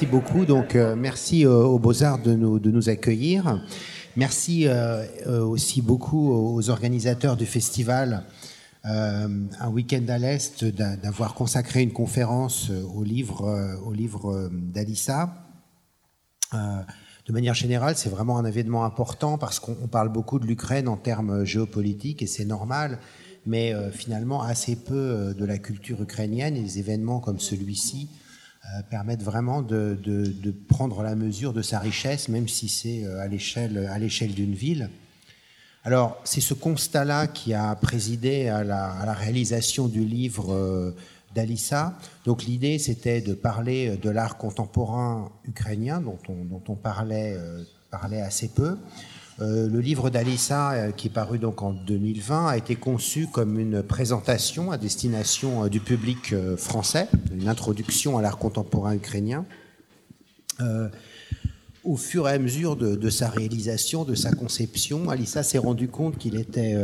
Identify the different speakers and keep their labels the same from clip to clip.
Speaker 1: merci beaucoup. Donc, euh, merci euh, aux Beaux-Arts de nous, de nous accueillir. Merci euh, aussi beaucoup aux organisateurs du festival Un week-end à l'Est d'a- d'avoir consacré une conférence au livre, au livre d'Alissa. De manière générale, c'est vraiment un événement important parce qu'on on parle beaucoup de l'Ukraine en termes géopolitiques et c'est normal, mais finalement assez peu de la culture ukrainienne et des événements comme celui-ci permettent vraiment de, de- prendre la mesure de sa richesse, même si c'est euh, à l'échelle d'une ville. Alors, c'est ce constat-là qui a présidé à la, à la réalisation du livre euh, d'Alissa. Donc, l'idée, c'était de parler de l'art contemporain ukrainien, dont on, dont on parlait, euh, parlait assez peu. Euh, le livre d'Alissa, euh, qui est paru donc en 2020, a été conçu comme une présentation à destination euh, du public français, une introduction à l'art contemporain ukrainien. Au fur et à mesure de, sa réalisation, de sa conception, Alissa s'est rendu compte qu'il était,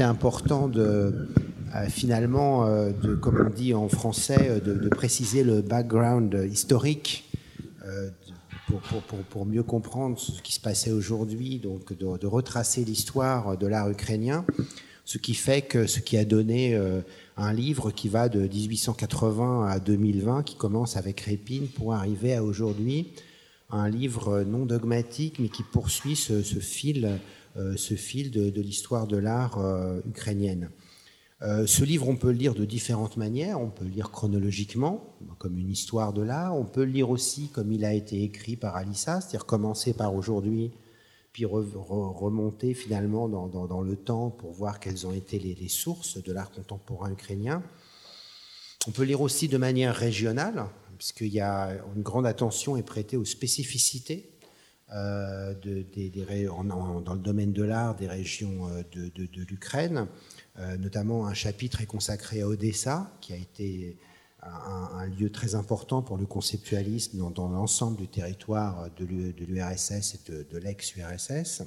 Speaker 1: important finalement, comme on dit en français, de, préciser le background historique pour, pour, pour, mieux comprendre ce qui se passait aujourd'hui, donc de, retracer l'histoire de l'art ukrainien, ce qui fait que ce qui a donné euh, un livre qui va de 1880 à 2020, qui commence avec Répine pour arriver à aujourd'hui, un livre non dogmatique, mais qui poursuit ce, ce fil, euh, ce fil de, de l'histoire de l'art euh, ukrainienne. Euh, ce livre, on peut le lire de différentes manières. On peut le lire chronologiquement, comme une histoire de l'art. On peut le lire aussi comme il a été écrit par Alissa, c'est-à-dire commencer par aujourd'hui, puis re- re- remonter finalement dans, le temps pour voir quelles ont été les, sources de l'art contemporain ukrainien. On peut lire aussi de manière régionale, puisqu'il y a une grande attention est prêtée aux spécificités euh, dans le domaine de l'art des régions euh, de l'Ukraine. Euh, notamment un chapitre est consacré à Odessa, qui a été un, lieu très important pour le conceptualisme dans, l'ensemble du territoire de l'U- de l'URSS et de, l'ex-URSS.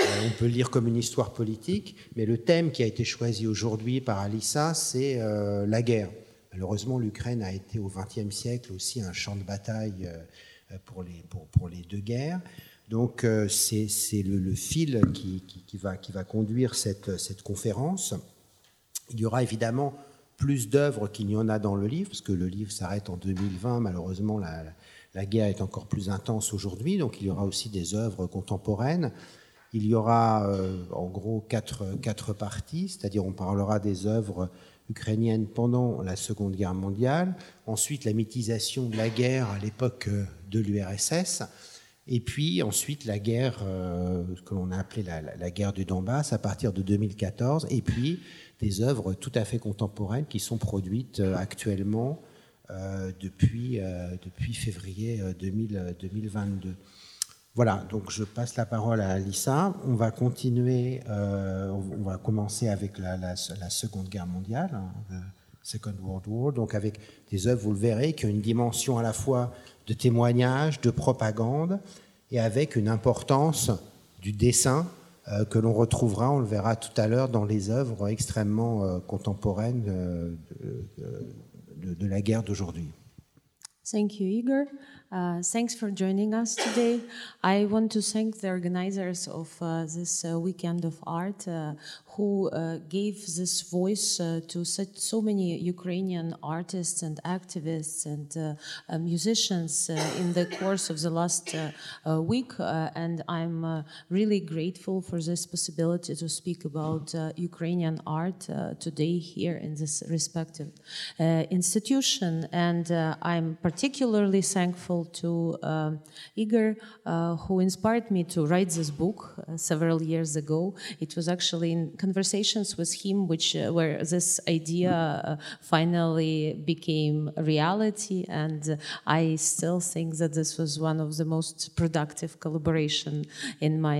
Speaker 1: Euh, on peut le lire comme une histoire politique, mais le thème qui a été choisi aujourd'hui par Alissa, c'est euh, la guerre. Malheureusement, l'Ukraine a été au XXe siècle aussi un champ de bataille pour les deux guerres. Donc euh, c'est le, fil qui, va, conduire cette, conférence. Il y aura évidemment plus d'œuvres qu'il n'y en a dans le livre, parce que le livre s'arrête en 2020. Malheureusement, la, guerre est encore plus intense aujourd'hui, donc il y aura aussi des œuvres contemporaines. Il y aura euh, en gros quatre, quatre parties, c'est-à-dire on parlera des œuvres ukrainiennes pendant la Seconde Guerre mondiale, ensuite la mythisation de la guerre à l'époque euh, de l'URSS, et puis ensuite la guerre euh, que l'on a appelée la, guerre du Donbass à partir de 2014, et puis des œuvres tout à fait contemporaines qui sont produites euh, actuellement euh, depuis, euh, depuis février euh, 2000, euh, 2022. Voilà, donc je passe la parole à Alissa. On va continuer, on va commencer avec la, Seconde Guerre mondiale, hein, Second World War, donc avec des œuvres, vous le verrez, qui ont une dimension à la fois de témoignage, de propagande, et avec une importance du dessin euh, que l'on retrouvera, on le verra tout à l'heure, dans les œuvres extrêmement euh, contemporaines euh, de la guerre d'aujourd'hui.
Speaker 2: Thank you, Igor. Uh, thanks for joining us today. I want to thank the organizers of uh, this uh, weekend of art uh, who uh, gave this voice uh, to such, so many Ukrainian artists and activists and uh, uh, musicians in the course of the last week. And I'm really grateful for this possibility to speak about Ukrainian art today here in this respective institution. And I'm particularly thankful to uh, Igor, uh, who inspired me to write this book uh, several years ago. It was actually in conversations with him, which uh, where this idea uh, finally became reality. And uh, I still think that this was one of the most productive collaboration in my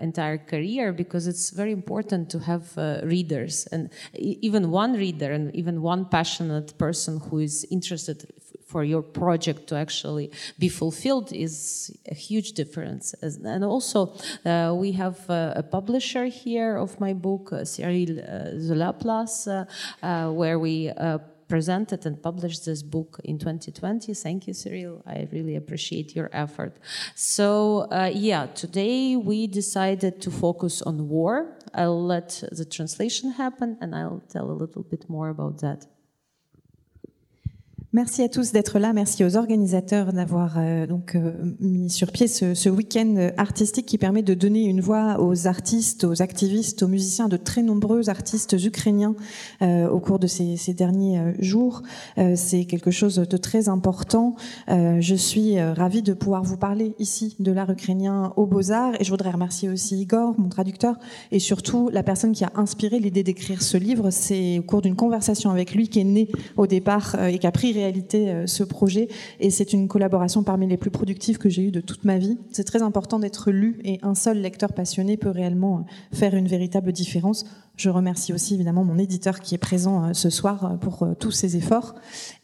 Speaker 2: entire career because it's very important to have readers and even one reader and even one passionate person who is interested for your project to actually be fulfilled is a huge difference. And also, uh, we have uh, a publisher here of my book, uh, Cyril uh, Zola uh, where we presented and published this book in 2020. Thank you, Cyril. I really appreciate your effort. So, uh, yeah, today we decided to focus on war. I'll let the translation happen and I'll tell a little bit more about that.
Speaker 3: Merci à tous d'être là. Merci aux organisateurs d'avoir euh, donc euh, mis sur pied ce, week-end artistique qui permet de donner une voix aux artistes, aux activistes, aux musiciens, de très nombreux artistes ukrainiens euh, au cours de ces, ces derniers jours. C'est quelque chose de très important. Je suis ravie de pouvoir vous parler ici de l'art ukrainien aux Beaux-Arts et je voudrais remercier aussi Igor, mon traducteur, et surtout la personne qui a inspiré l'idée d'écrire ce livre. C'est au cours d'une conversation avec lui qui est né au départ et qui a pris euh, ce projet et c'est une collaboration parmi les plus productives que j'ai eues de toute ma vie. C'est très important d'être lu et un seul lecteur passionné peut réellement euh, faire une véritable différence. Je remercie aussi évidemment mon éditeur qui est présent euh, ce soir pour tous ses efforts.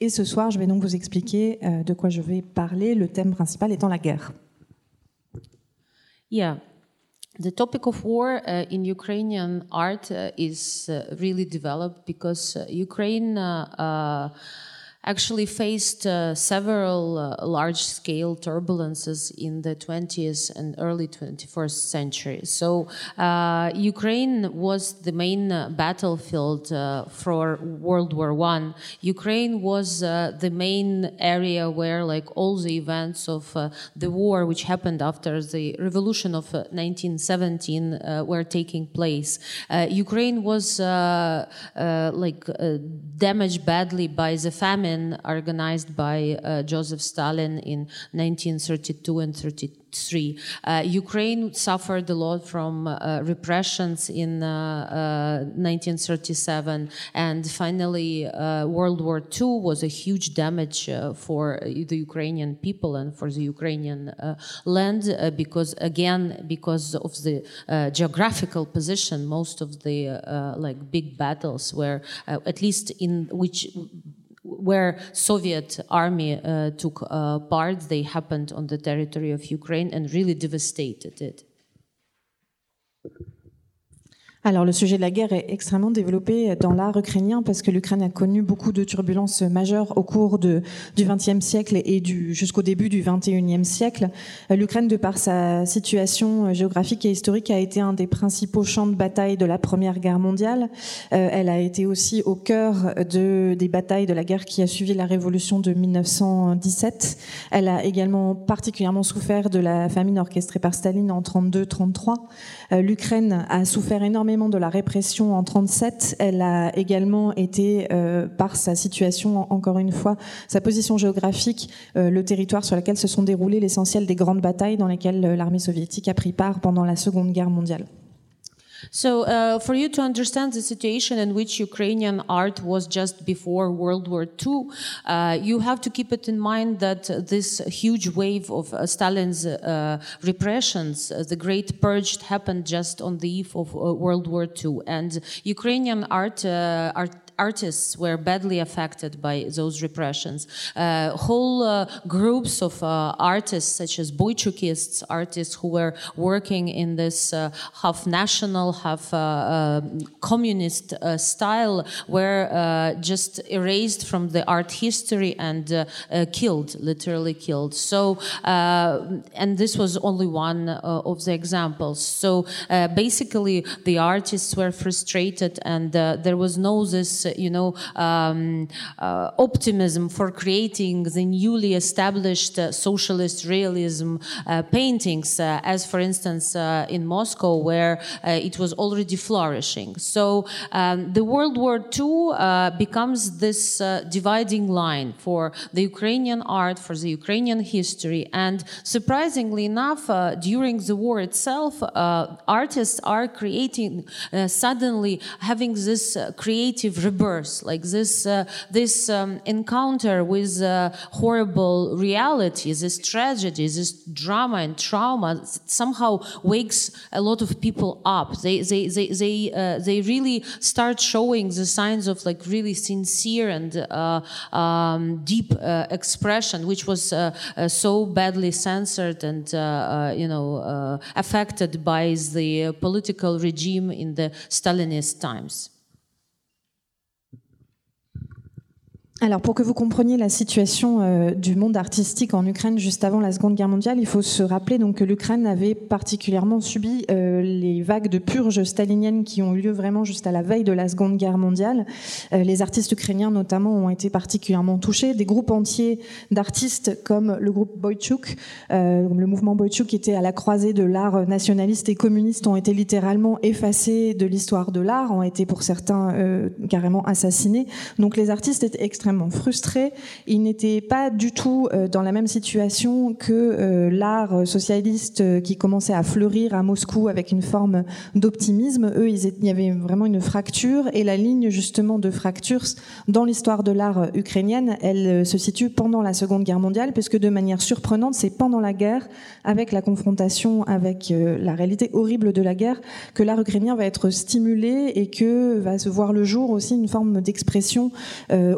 Speaker 3: Et ce soir, je vais donc vous expliquer de quoi je vais parler, le thème principal étant la guerre.
Speaker 2: Yeah. The topic of war uh, in Ukrainian art uh, is uh, really developed because Ukraine actually faced uh, several uh, large scale turbulences in the 20th and early 21st century. So, uh, Ukraine was the main uh, battlefield uh, for World War I. Ukraine was uh, the main area where, like, all the events of the war, which happened after the revolution of 1917, were taking place. Ukraine was like damaged badly by the famine organized by uh, Joseph Stalin in 1932 and 33. Uh, Ukraine suffered a lot from uh, repressions in uh, uh, 1937, and finally, uh, World War II was a huge damage for the Ukrainian people and for the Ukrainian land because, again, because of the geographical position, most of the like big battles were, at least in which where Soviet army uh, took uh, part, they happened on the territory of Ukraine and really devastated it.
Speaker 3: Alors le sujet de la guerre est extrêmement développé dans l'art ukrainien parce que l'Ukraine a connu beaucoup de turbulences majeures au cours de, du XXe siècle et jusqu'au début du XXIe siècle. L'Ukraine, de par sa situation géographique et historique, a été un des principaux champs de bataille de la Première Guerre mondiale. Euh, elle a été aussi au cœur de, des batailles de la guerre qui a suivi la révolution de 1917. Elle a également particulièrement souffert de la famine orchestrée par Staline en 32-33. Euh, L'Ukraine a souffert énormément de la répression en 37. Elle a également été, euh, par sa situation, encore une fois, sa position géographique, euh, le territoire sur lequel se sont déroulées l'essentiel des grandes batailles dans lesquelles euh, l'armée soviétique a pris part pendant la Seconde Guerre mondiale.
Speaker 2: So, uh, for you to understand the situation in which Ukrainian art was just before World War II, uh, you have to keep it in mind that this huge wave of uh, Stalin's uh, repressions, uh, the Great Purge, happened just on the eve of uh, World War II, and Ukrainian art art artists were badly affected by those repressions. Uh, whole uh, groups of uh, artists, such as Boychukists, artists who were working in this uh, half national, half uh, uh, communist style, were just erased from the art history and killed, literally killed. So, and this was only one of the examples. So, basically, the artists were frustrated, and there was no this you know, um, uh, optimism for creating the newly established uh, socialist realism uh, paintings, uh, as for instance uh, in Moscow, where it was already flourishing. So um, the World War II becomes this dividing line for the Ukrainian art, for the Ukrainian history, and surprisingly enough, during the war itself, artists are creating suddenly having this creative rebirth like this, uh, this um, encounter with uh, horrible reality, this tragedy, this drama and trauma somehow wakes a lot of people up. They, they, they, they, uh, they really start showing the signs of like really sincere and uh, um, deep uh, expression, which was uh, so badly censored and, you know, affected by the political regime in the Stalinist times.
Speaker 3: Alors, pour que vous compreniez la situation euh, du monde artistique en Ukraine juste avant la Seconde Guerre mondiale, il faut se rappeler donc que l'Ukraine avait particulièrement subi euh, les vagues de purges staliniennes qui ont eu lieu vraiment juste à la veille de la Seconde Guerre mondiale. Euh, les artistes ukrainiens, notamment, ont été particulièrement touchés. Des groupes entiers d'artistes, comme le groupe Boychuk, le mouvement Boychuk, qui était à la croisée de l'art nationaliste et communiste, ont été littéralement effacés de l'histoire de l'art, ont été pour certains carrément assassinés. Donc, les artistes étaient extrêmement frustré. Il n'était pas du tout euh, dans la même situation que euh, l'art socialiste euh, qui commençait à fleurir à Moscou avec une forme d'optimisme. Eux, il y avait vraiment une fracture et la ligne justement de fracture dans l'histoire de l'art ukrainienne, elle se situe pendant la Seconde Guerre mondiale, puisque de manière surprenante, c'est pendant la guerre, avec la confrontation avec la réalité horrible de la guerre, que l'art ukrainien va être stimulé et que va se voir le jour aussi une forme d'expression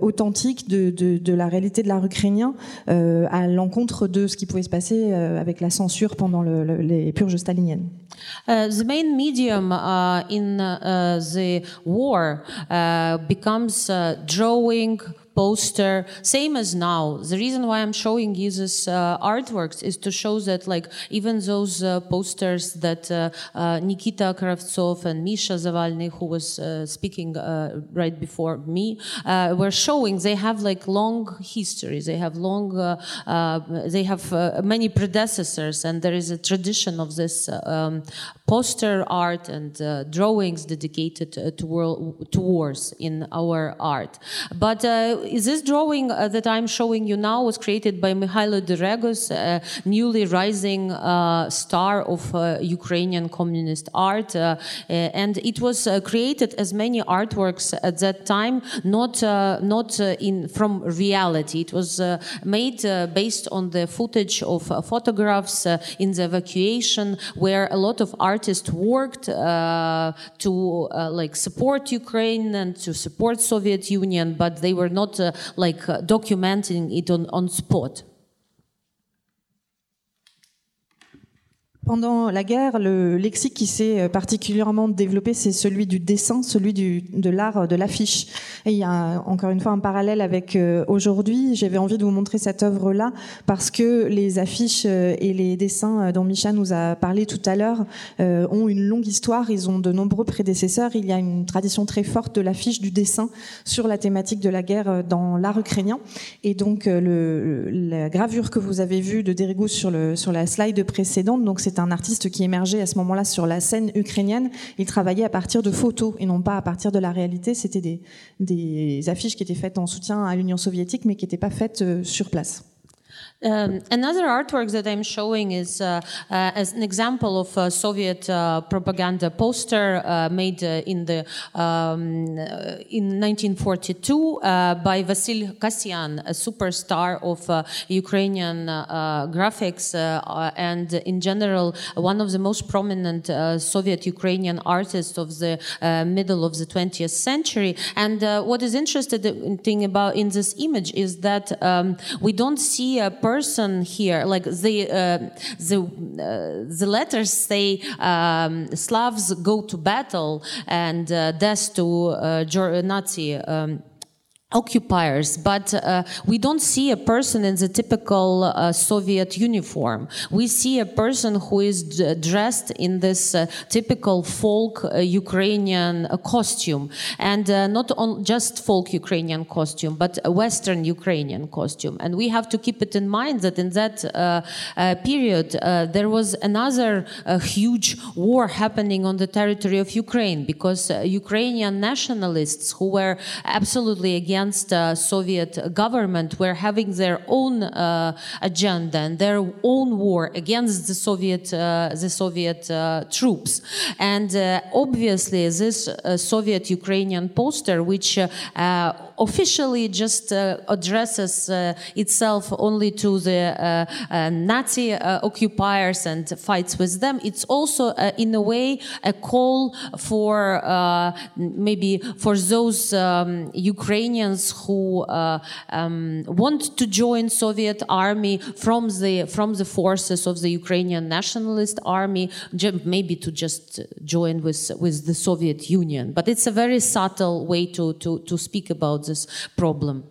Speaker 3: authentique de, la réalité de l'art ukrainien euh, à l'encontre de ce qui pouvait se passer euh, avec la censure pendant le, le, les purges staliniennes.
Speaker 2: Uh, the main medium uh, in uh, the war uh, becomes uh, drawing, poster, same as now. The reason why I'm showing you this uh, artworks is to show that like even those uh, posters that uh, uh Nikita Kravtsov and Misha Zavalny, who was uh, speaking right before me, were showing, they have like long history They have long, they have many predecessors, and there is a tradition of this um, poster art and uh, drawings dedicated uh, to, world, to wars in our art. But uh, this drawing uh, that I'm showing you now was created by Mikhailo Deregos, a newly rising uh, star of uh, Ukrainian communist art. Uh, and it was uh, created as many artworks at that time, not, not in, from reality. It was made based on the footage of photographs in the evacuation where a lot of artists worked to like support Ukraine and to support Soviet Union, but they were not uh, like uh, documenting it on, on spot.
Speaker 3: Pendant la guerre, le lexique qui s'est euh, particulièrement développé, c'est celui du dessin, celui de l'art de l'affiche. Et il y a encore une fois un parallèle avec euh, aujourd'hui. J'avais envie de vous montrer cette œuvre-là parce que les affiches euh, et les dessins dont Micha nous a parlé tout à l'heure ont une longue histoire. Ils ont de nombreux prédécesseurs. Il y a une tradition très forte de l'affiche, du dessin sur la thématique de la guerre dans l'art ukrainien. Et donc, la gravure que vous avez vue de Derigou sur, sur la slide précédente, donc c'est un artiste qui émergeait à ce moment-là sur la scène ukrainienne. Il travaillait à partir de photos et non pas à partir de la réalité. C'était des, des affiches qui étaient faites en soutien à l'Union soviétique, mais qui n'étaient pas faites euh, sur place.
Speaker 2: Um, another artwork that I'm showing is uh, uh, as an example of a Soviet uh, propaganda poster uh, made uh, in the um, uh, in 1942 by Vasil Kasyan, a superstar of Ukrainian graphics and in general one of the most prominent Soviet Ukrainian artists of the middle of the 20th century. And what is interesting about in this image is that um, we don't see a person here, like the uh, the uh, the letters say um, Slavs go to battle and uh, death to Nazi. Um, occupiers, but uh, we don't see a person in the typical uh, Soviet uniform. We see a person who is dressed in this uh, typical folk uh, Ukrainian uh, costume, and uh, not on just folk Ukrainian costume, but Western Ukrainian costume. And we have to keep it in mind that in that period there was another huge war happening on the territory of Ukraine because Ukrainian nationalists who were absolutely against against uh, Soviet government were having their own uh, agenda and their own war against the Soviet uh, the Soviet uh, troops. And uh, obviously, this uh, Soviet Ukrainian poster, which officially just uh, addresses uh, itself only to the uh, Nazi occupiers and fights with them, it's also in a way a call for maybe for those um, Ukrainians who uh, um, want to join Soviet army from the from the forces of the Ukrainian nationalist army, maybe to just join with with the Soviet Union. But it's a very subtle way to to to speak about problem.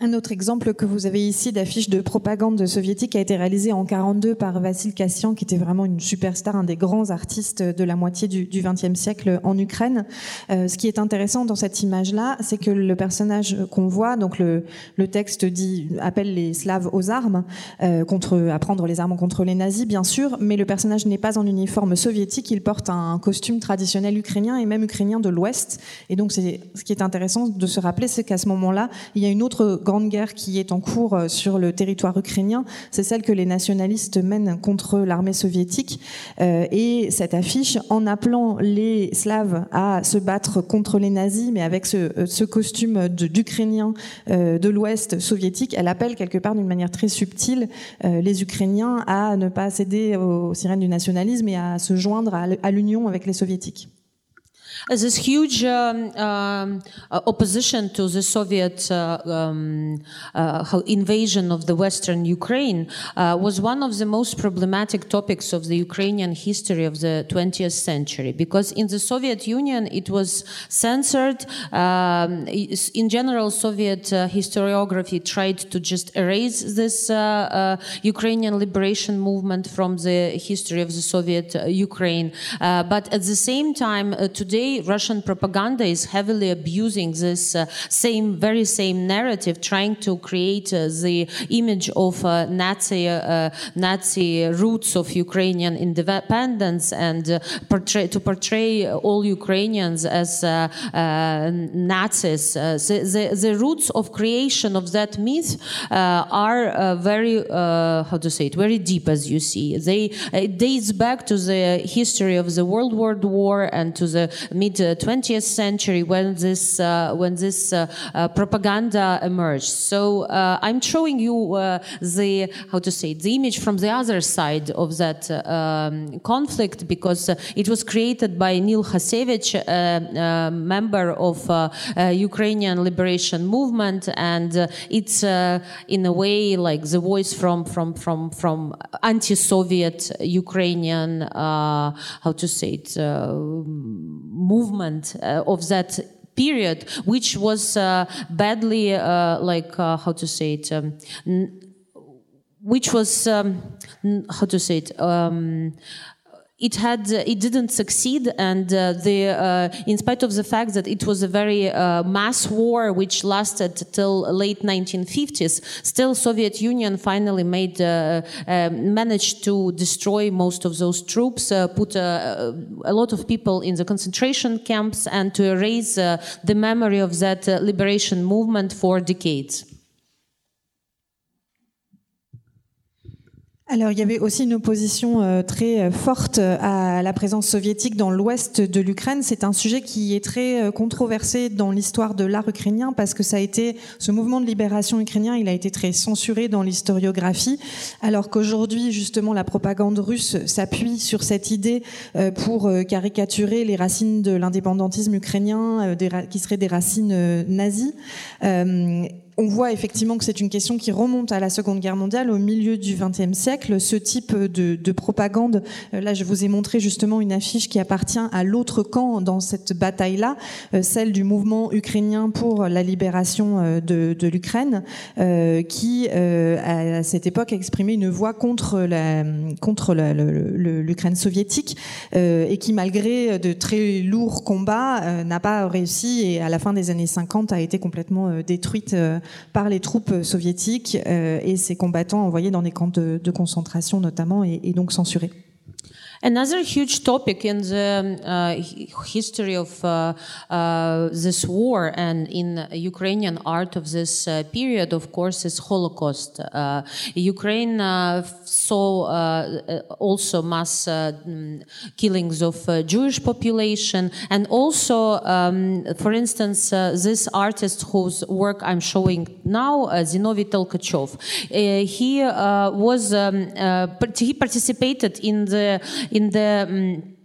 Speaker 3: Un autre exemple que vous avez ici d'affiche de propagande soviétique a été réalisé en 42 par Vassil Kassian, qui était vraiment une superstar, un des grands artistes de la moitié du XXe siècle en Ukraine. Euh, ce qui est intéressant dans cette image-là, c'est que le personnage qu'on voit, donc le, texte dit appelle les Slaves aux armes, euh, contre à prendre les armes contre les nazis, bien sûr, mais le personnage n'est pas en uniforme soviétique, il porte un costume traditionnel ukrainien et même ukrainien de l'Ouest. Et donc, ce qui est intéressant de se rappeler, c'est qu'à ce moment-là, il y a une autre grande guerre qui est en cours euh, sur le territoire ukrainien, c'est celle que les nationalistes mènent contre l'armée soviétique. Euh, et cette affiche, en appelant les Slaves à se battre contre les nazis, mais avec ce, euh, ce costume d'Ukrainien de l'Ouest soviétique, elle appelle quelque part d'une manière très subtile les Ukrainiens à ne pas céder aux sirènes du nationalisme et à se joindre à l'union avec les soviétiques.
Speaker 2: This huge um, um, uh, opposition to the Soviet uh, um, uh, invasion of the Western Ukraine uh, was one of the most problematic topics of the Ukrainian history of the 20th century because in the Soviet Union it was censored. Um, in general, Soviet uh, historiography tried to just erase this uh, Ukrainian liberation movement from the history of the Soviet Ukraine. but at the same time, today Russian propaganda is heavily abusing this uh, same, very same narrative, trying to create uh, the image of uh, Nazi, uh, Nazi roots of Ukrainian independence and uh, portray, to portray all Ukrainians as uh, Nazis. The, the, the, roots of creation of that myth are very, how to say it, very deep, as you see. They, it dates back to the history of the World War War and to the mid 20th century when this uh, when this uh, uh, propaganda emerged. So uh, I'm showing you uh, the how to say the image from the other side of that uh, um, conflict because it was created by Nil Khasevych, a member of Ukrainian liberation movement, and it's in a way like the voice from from from from anti-Soviet Ukrainian how to say it movement uh, of that period, which was uh, badly, uh, like, how to say it, um, which was, um, how to say it, um, it had uh, it didn't succeed and uh, the uh, in spite of the fact that it was a very uh, mass war which lasted till late 1950s still soviet union finally made uh, um, managed to destroy most of those troops uh, put a lot of people in the concentration camps and to erase the memory of that liberation movement for decades
Speaker 3: Alors il y avait aussi une opposition euh, très euh, forte à la présence soviétique dans l'ouest de l'Ukraine. C'est un sujet qui est très euh, controversé dans l'histoire de l'art ukrainien parce que ça a été ce mouvement de libération ukrainien, il a été très censuré dans l'historiographie, alors qu'aujourd'hui justement la propagande russe s'appuie sur cette idée pour caricaturer les racines de l'indépendantisme ukrainien, qui seraient des racines nazies on voit effectivement que c'est une question qui remonte à la Seconde Guerre mondiale, au milieu du XXe siècle. Ce type de, propagande, euh, là je vous ai montré justement une affiche qui appartient à l'autre camp dans cette bataille-là, euh, celle du mouvement ukrainien pour la libération euh, de, l'Ukraine, qui à cette époque exprimait une voix contre la contre l'Ukraine soviétique et qui malgré de très lourds combats n'a pas réussi et à la fin des années 50 a été complètement détruite par les troupes soviétiques euh, et ces combattants envoyés dans des camps de, concentration notamment et donc censurés.
Speaker 2: Another huge topic in the uh, history of uh, uh, this war and in Ukrainian art of this uh, period, of course, is Holocaust. Uh, Ukraine uh, saw also mass mm, killings of Jewish population, and also, um, for instance, this artist whose work I'm showing now, Zinovy Tolkachev, he was um, he participated in the in the um,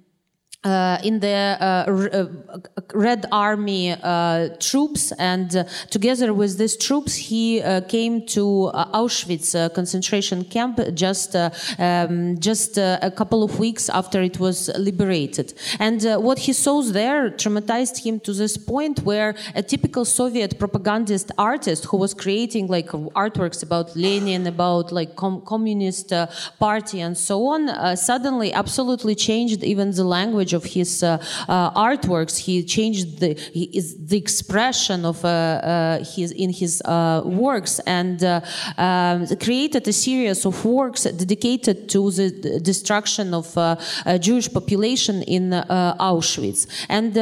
Speaker 2: uh, in the uh, uh, Red Army uh, troops, and uh, together with these troops, he uh, came to Auschwitz concentration camp just um, just a couple of weeks after it was liberated. And what he saw there traumatized him to this point where a typical Soviet propagandist artist who was creating like artworks about Lenin, about like com communist party, and so on, suddenly absolutely changed even the language of his uh, uh, artworks. He changed the he, the expression of uh, uh his in his uh, works and uh, um, created a series of works dedicated to the destruction of Jewish population in Auschwitz. And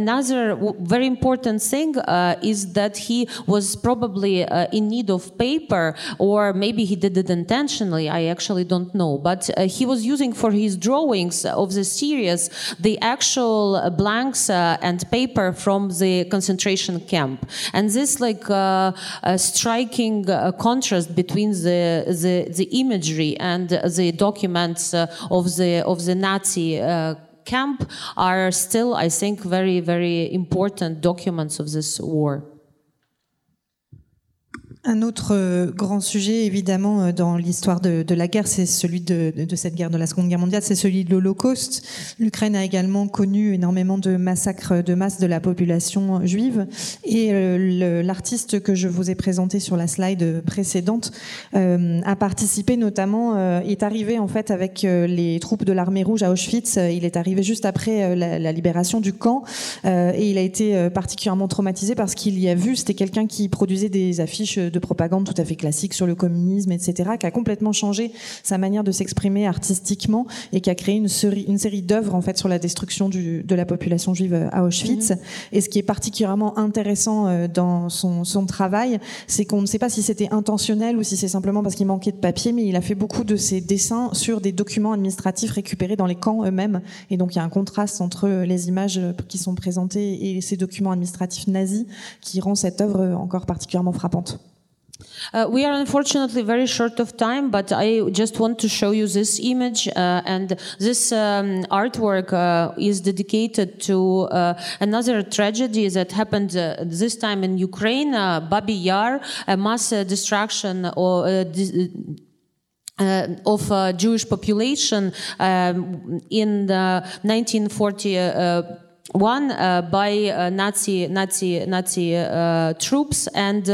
Speaker 2: another very important thing is that he was probably in need of paper, or maybe he did it intentionally. I actually don't know, but he was using for his drawings of the series the actual uh, blanks uh, and paper from the concentration camp. And this like uh, striking contrast between the, the, the imagery and the documents of the of the Nazi camp are still, I think, very very important documents of this war.
Speaker 3: Un autre euh, grand sujet, évidemment, euh, dans l'histoire de, la guerre, c'est celui de, cette guerre de la Seconde Guerre mondiale, c'est celui de l'Holocauste. L'Ukraine a également connu énormément de massacres de masse de la population juive. Et euh, l'artiste que je vous ai présenté sur la slide précédente a participé notamment, est arrivé en fait avec les troupes de l'armée rouge à Auschwitz. Il est arrivé juste après la, la libération du camp et il a été particulièrement traumatisé parce qu'il y a vu, c'était quelqu'un qui produisait des affiches de propagande tout à fait classique sur le communisme, etc., qui a complètement changé sa manière de s'exprimer artistiquement et qui a créé une série, une série d'œuvres en fait sur la destruction du, de la population juive à Auschwitz. Mhm. Et ce qui est particulièrement intéressant euh, dans son, son travail, c'est qu'on ne sait pas si c'était intentionnel ou si c'est simplement parce qu'il manquait de papier, mais il a fait beaucoup de ses dessins sur des documents administratifs récupérés dans les camps eux-mêmes. Et donc il y a un contraste entre les images qui sont présentées et ces documents administratifs nazis qui rend cette œuvre encore particulièrement frappante.
Speaker 2: Uh, we are unfortunately very short of time, but I just want to show you this image. Uh, and this um, artwork uh, is dedicated to uh, another tragedy that happened uh, this time in Ukraine, uh, Babi Yar, a mass destruction or uh, of uh, Jewish population um, in the 1941 uh, by Nazi Nazi Nazi troops and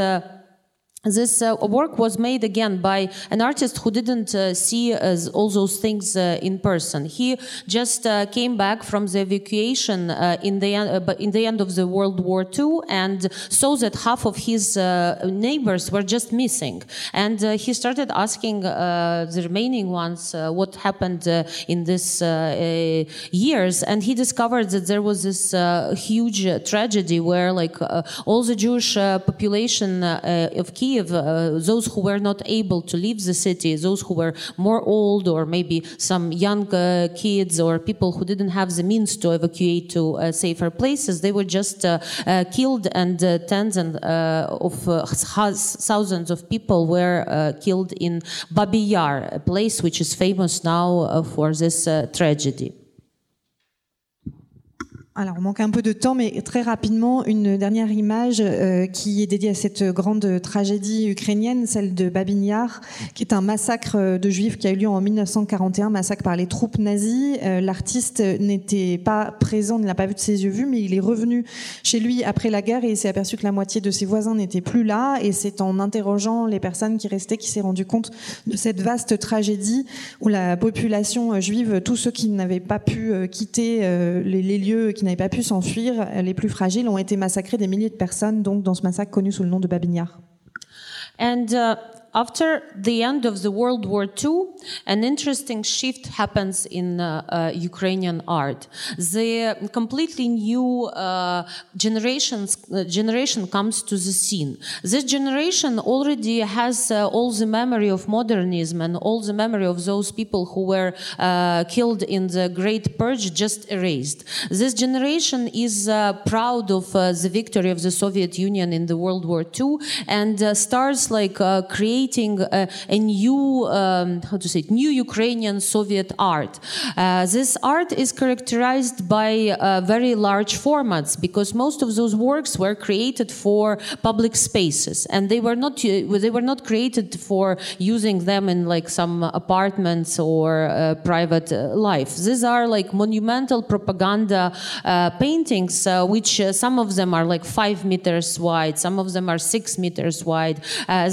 Speaker 2: this uh, work was made again by an artist who didn't uh, see all those things uh, in person. He just uh, came back from the evacuation uh, in the uh, in the end of the World War II and saw that half of his neighbors were just missing. And he started asking the remaining ones what happened in these years. And he discovered that there was this huge tragedy where like all the Jewish population of Kiev Kiev, uh, those who were not able to leave the city, those who were more old or maybe some young kids or people who didn't have the means to evacuate to uh, safer places, they were just uh, uh, killed and tens and, of thousands of people were killed in Babi Yar, a place which is famous now for this tragedy.
Speaker 3: Alors, on manque un peu de temps, mais très rapidement, une dernière image euh, qui est dédiée à cette grande tragédie ukrainienne, celle de Babin Yar, qui est un massacre de juifs qui a eu lieu en 1941, massacre par les troupes nazies. Euh, l'artiste n'était pas présent, ne l'a pas vu de ses yeux vus, mais il est revenu chez lui après la guerre et il s'est aperçu que la moitié de ses voisins n'étaient plus là. Et c'est en interrogeant les personnes qui restaient qu'il s'est rendu compte de cette vaste tragédie où la population juive, tous ceux qui n'avaient pas pu euh, quitter les, les lieux, n'avaient pas pu s'enfuir, les plus fragiles ont été massacrés des milliers de personnes, donc dans ce massacre connu sous le nom de Babignard.
Speaker 2: After the end of the World War II, an interesting shift happens in uh, uh, Ukrainian art. The completely new uh, generations, uh, generation comes to the scene. This generation already has all the memory of modernism and all the memory of those people who were killed in the Great Purge just erased. This generation is proud of the victory of the Soviet Union in the World War II and starts like creating creating a, a new, um, how to say it, new Ukrainian Soviet art. Uh, this art is characterized by uh, very large formats because most of those works were created for public spaces and they were not they were not created for using them in like some apartments or uh, private uh, life. These are like monumental propaganda uh, paintings, uh, which some of them are like five meters wide, some of them are six meters wide.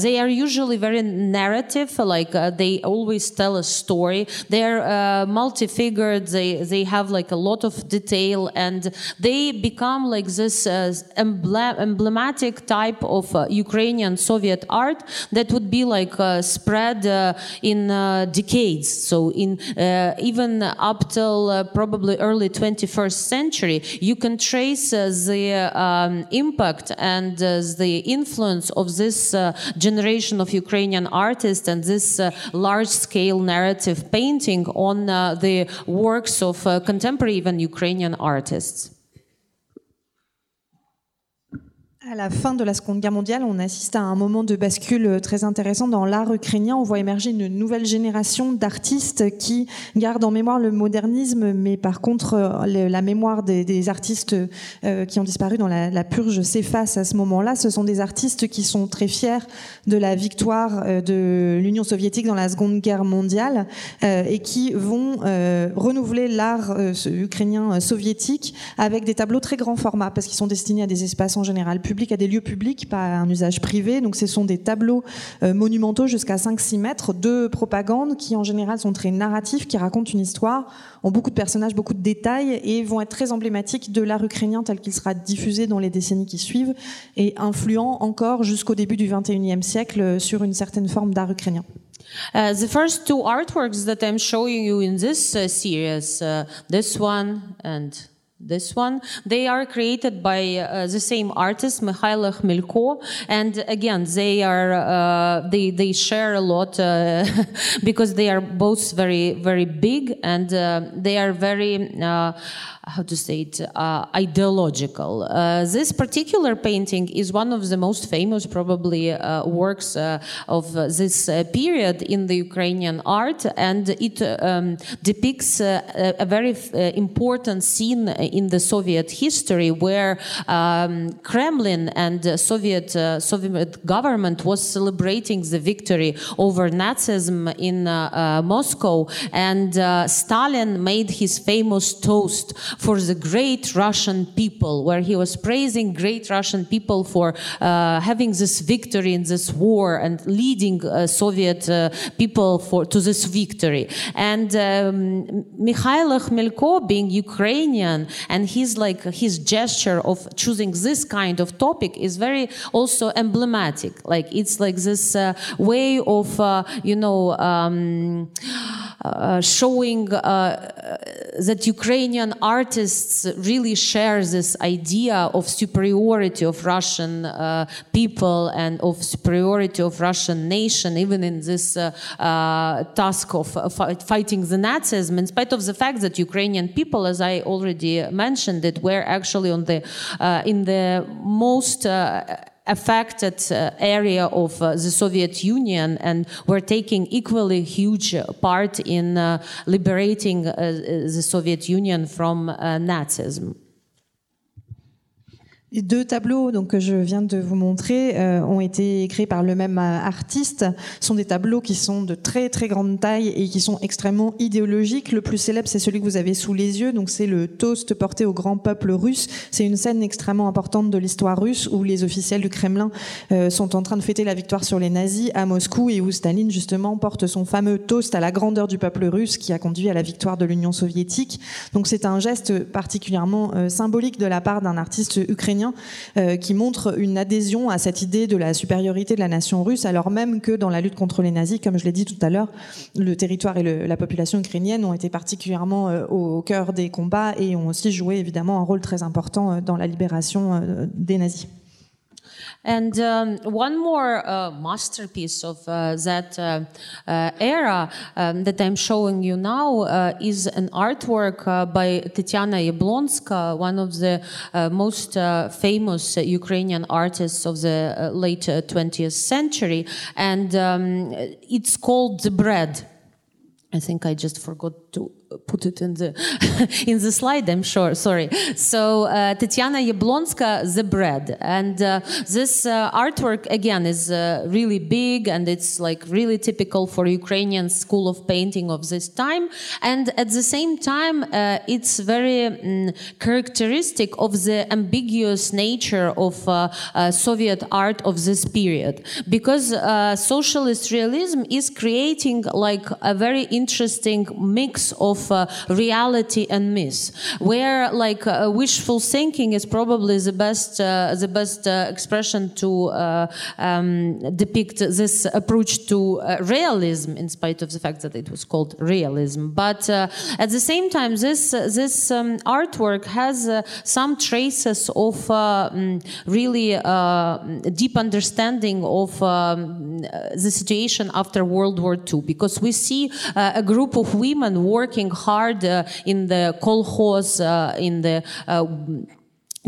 Speaker 2: they are usually very narrative, like uh, they always tell a story. They're uh, multi-figured. They they have like a lot of detail and they become like this uh, emblem emblematic type of Ukrainian Soviet art that would be like uh, spread uh, in uh, decades. So in even up till probably early 21st century, you can trace the um, impact and the influence of this generation of Ukrainian artist and this uh, large-scale narrative painting on uh, the works of uh, contemporary even Ukrainian artists.
Speaker 3: À la fin de la Seconde Guerre mondiale, on assiste à un moment de bascule très intéressant dans l'art ukrainien. On voit émerger une nouvelle génération d'artistes qui gardent en mémoire le modernisme, mais par contre, euh, la mémoire des, artistes euh, qui ont disparu dans la, purge s'efface à ce moment-là. Ce sont des artistes qui sont très fiers de la victoire euh, de l'Union soviétique dans la Seconde Guerre mondiale et qui vont renouveler l'art ukrainien soviétique avec des tableaux très grand format parce qu'ils sont destinés à des espaces en général publics à des lieux publics, pas à un usage privé. Donc ce sont des tableaux euh, monumentaux jusqu'à 5-6 mètres de propagande qui en général sont très narratifs, qui racontent une histoire, ont beaucoup de personnages, beaucoup de détails et vont être très emblématiques de l'art ukrainien tel qu'il sera diffusé dans les décennies qui suivent et influent encore jusqu'au début du 21e siècle sur une certaine forme d'art ukrainien.
Speaker 2: Uh, the first two artworks that I'm showing you in this uh, series, uh, this one this one. They are created by uh, the same artist, Mikhailo Khmelko, and again, they are uh, they they share a lot uh, because they are both very very big and uh, they are very uh, how to say it, uh, ideological. Uh, this particular painting is one of the most famous, probably, uh, works uh, of this uh, period in the Ukrainian art, and it um, depicts uh, a very important scene in the Soviet history where um, Kremlin and Soviet Soviet government was celebrating the victory over Nazism in Moscow, and Stalin made his famous toast for the great Russian people, where he was praising great Russian people for uh, having this victory in this war and leading uh, Soviet uh, people for to this victory. And um, Mikhail Khmelko, being Ukrainian, and his like his gesture of choosing this kind of topic is very also emblematic. Like it's like this uh, way of uh, you know. Um, showing that Ukrainian artists really share this idea of superiority of Russian uh, people and of superiority of Russian nation, even in this uh, uh, task of fighting the Nazism, in spite of the fact that Ukrainian people, as I already mentioned, it were actually on the in the most affected uh, area of uh, the Soviet Union and were taking equally huge part in uh, liberating uh, the Soviet Union from uh, Nazism.
Speaker 3: Les deux tableaux donc, que je viens de vous montrer euh, ont été créés par le même euh, artiste. Ce sont des tableaux qui sont de très très grande taille et qui sont extrêmement idéologiques. Le plus célèbre, c'est celui que vous avez sous les yeux. Donc c'est le toast porté au grand peuple russe. C'est une scène extrêmement importante de l'histoire russe où les officiels du Kremlin euh, sont en train de fêter la victoire sur les nazis à Moscou et où Staline justement porte son fameux toast à la grandeur du peuple russe qui a conduit à la victoire de l'Union soviétique. Donc c'est un geste particulièrement symbolique de la part d'un artiste ukrainien euh, qui montre une adhésion à cette idée de la supériorité de la nation russe, alors même que dans la lutte contre les nazis, comme je l'ai dit tout à l'heure, le territoire et la population ukrainienne ont été particulièrement euh, au, cœur des combats et ont aussi joué évidemment un rôle très important euh, dans la libération des nazis.
Speaker 2: And um, one more uh, masterpiece of uh, that uh, uh, era um, that I'm showing you now uh, is an artwork by Tetiana Yablonska, one of the most famous Ukrainian artists of the late uh, 20th century. And um, it's called The Bread. I think I just forgot to put it in the in the slide. I'm sure. Sorry. So uh, Tatiana Yablonska, the bread, and uh, this uh, artwork again is uh, really big and it's like really typical for Ukrainian school of painting of this time. And at the same time, uh, it's very mm, characteristic of the ambiguous nature of uh, Soviet art of this period, because socialist realism is creating like a very interesting mix of uh, reality and myth, where like uh, wishful thinking is probably the best uh, the best uh, expression to uh, um, depict this approach to realism, in spite of the fact that it was called realism. But at the same time, this this um, artwork has some traces of mm, really deep understanding of um, the situation after World War II, because we see a group of women working hard uh, in the kolkhoz, uh, in the uh,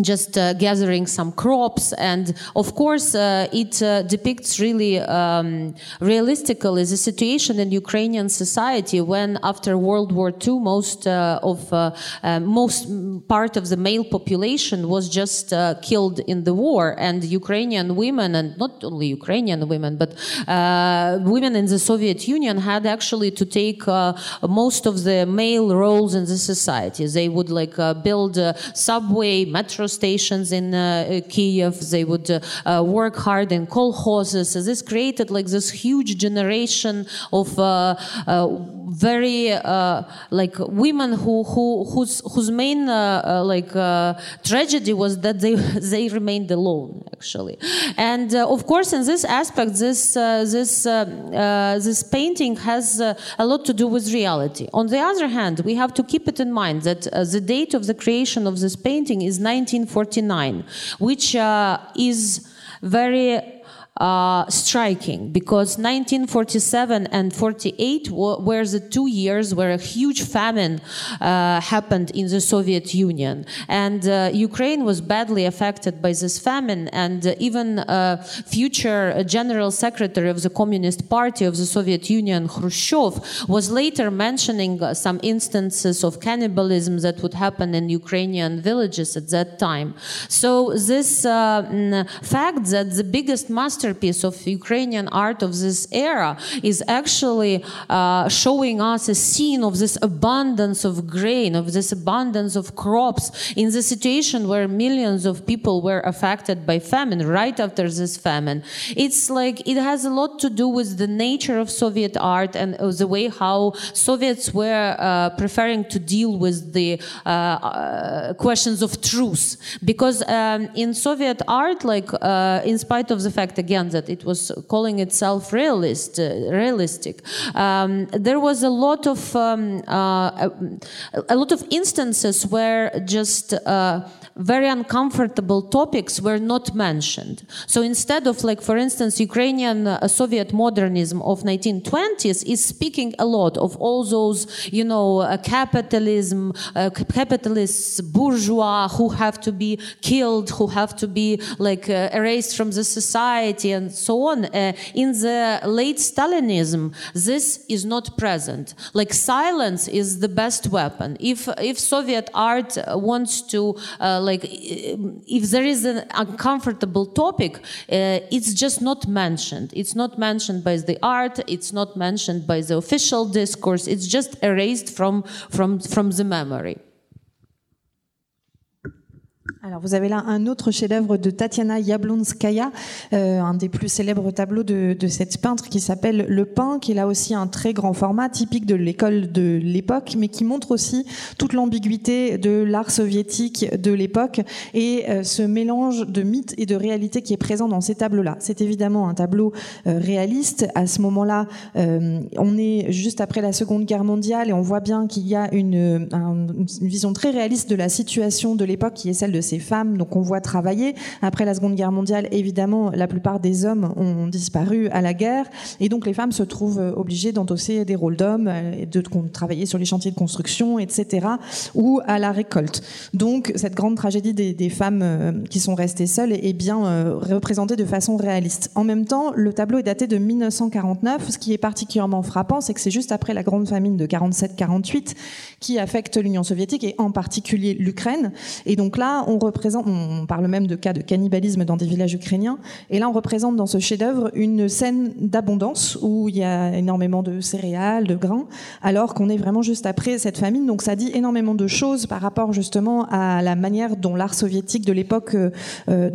Speaker 2: just uh, gathering some crops. And of course uh, it uh, depicts really um, realistically the situation in ukrainian society when after world war ii most uh, of uh, uh, most part of the male population was just killed in the war. And ukrainian women and not only ukrainian women but women in the soviet union had actually to take most of the male roles in the society. They would like build subway metro stations in uh, Kiev. They would uh, uh, work hard in kolkhozes. So this created like this huge generation of uh, uh, very uh, like women who who whose whose main uh, uh, like uh, tragedy was that they they remained alone actually, and uh, of course in this aspect this uh, this uh, uh, this painting has uh, a lot to do with reality. On the other hand, we have to keep it in mind that uh, the date of the creation of this painting is 1949, which uh, is very uh, striking because 1947 and 48 wa- were the two years where a huge famine uh, happened in the Soviet Union. And uh, Ukraine was badly affected by this famine. And uh, even uh, future General Secretary of the Communist Party of the Soviet Union, Khrushchev, was later mentioning some instances of cannibalism that would happen in Ukrainian villages at that time. So, this fact that the biggest masterpiece of Ukrainian art of this era is actually uh, showing us a scene of this abundance of grain, of this abundance of crops in the situation where millions of people were affected by famine right after this famine. It's like it has a lot to do with the nature of Soviet art and uh, the way how Soviets were uh, preferring to deal with the uh, uh, questions of truth. Because um, in Soviet art, like uh, in spite of the fact again that it was calling itself realist, uh, realistic, um, there was a lot of um, uh, a, a lot of instances where just uh, very uncomfortable topics were not mentioned. So instead of like, for instance, Ukrainian uh, Soviet modernism of 1920s is speaking a lot of all those, you know, uh, capitalism, uh, capitalists, bourgeois who have to be killed, who have to be like uh, erased from the society and so on. Uh, in the late Stalinism, this is not present. Like silence is the best weapon. If if Soviet art wants to uh, like if there is an uncomfortable topic, uh, it's just not mentioned. It's not mentioned by the art. It's not mentioned by the official discourse. It's just erased from from from the memory.
Speaker 3: Alors, vous avez là un autre chef-d'œuvre de Tatiana Yablonskaya, euh, un des plus célèbres tableaux de, de cette peintre qui s'appelle Le Pain, qui est là aussi un très grand format, typique de l'école de l'époque, mais qui montre aussi toute l'ambiguïté de l'art soviétique de l'époque et euh, ce mélange de mythe et de réalité qui est présent dans ces tableaux-là. C'est évidemment un tableau euh, réaliste. À ce moment-là, euh, on est juste après la Seconde Guerre mondiale et on voit bien qu'il y a une, un- une vision très réaliste de la situation de l'époque qui est celle de ces femmes donc on voit travailler. Après la Seconde Guerre mondiale, évidemment, la plupart des hommes ont disparu à la guerre, et donc les femmes se trouvent obligées d'endosser des rôles d'hommes, de travailler sur les chantiers de construction, etc., ou à la récolte. Donc cette grande tragédie des, femmes qui sont restées seules est bien représentée de façon réaliste. En même temps, le tableau est daté de 1949. Ce qui est particulièrement frappant, c'est que c'est juste après la grande famine de 47-48 qui affecte l'Union soviétique et en particulier l'Ukraine. Et donc là, on on parle même de cas de cannibalisme dans des villages ukrainiens. Et là, on représente dans ce chef-d'œuvre une scène d'abondance où il y a énormément de céréales, de grains, alors qu'on est vraiment juste après cette famine. Donc ça dit énormément de choses par rapport justement à la manière dont l'art soviétique de l'époque euh, euh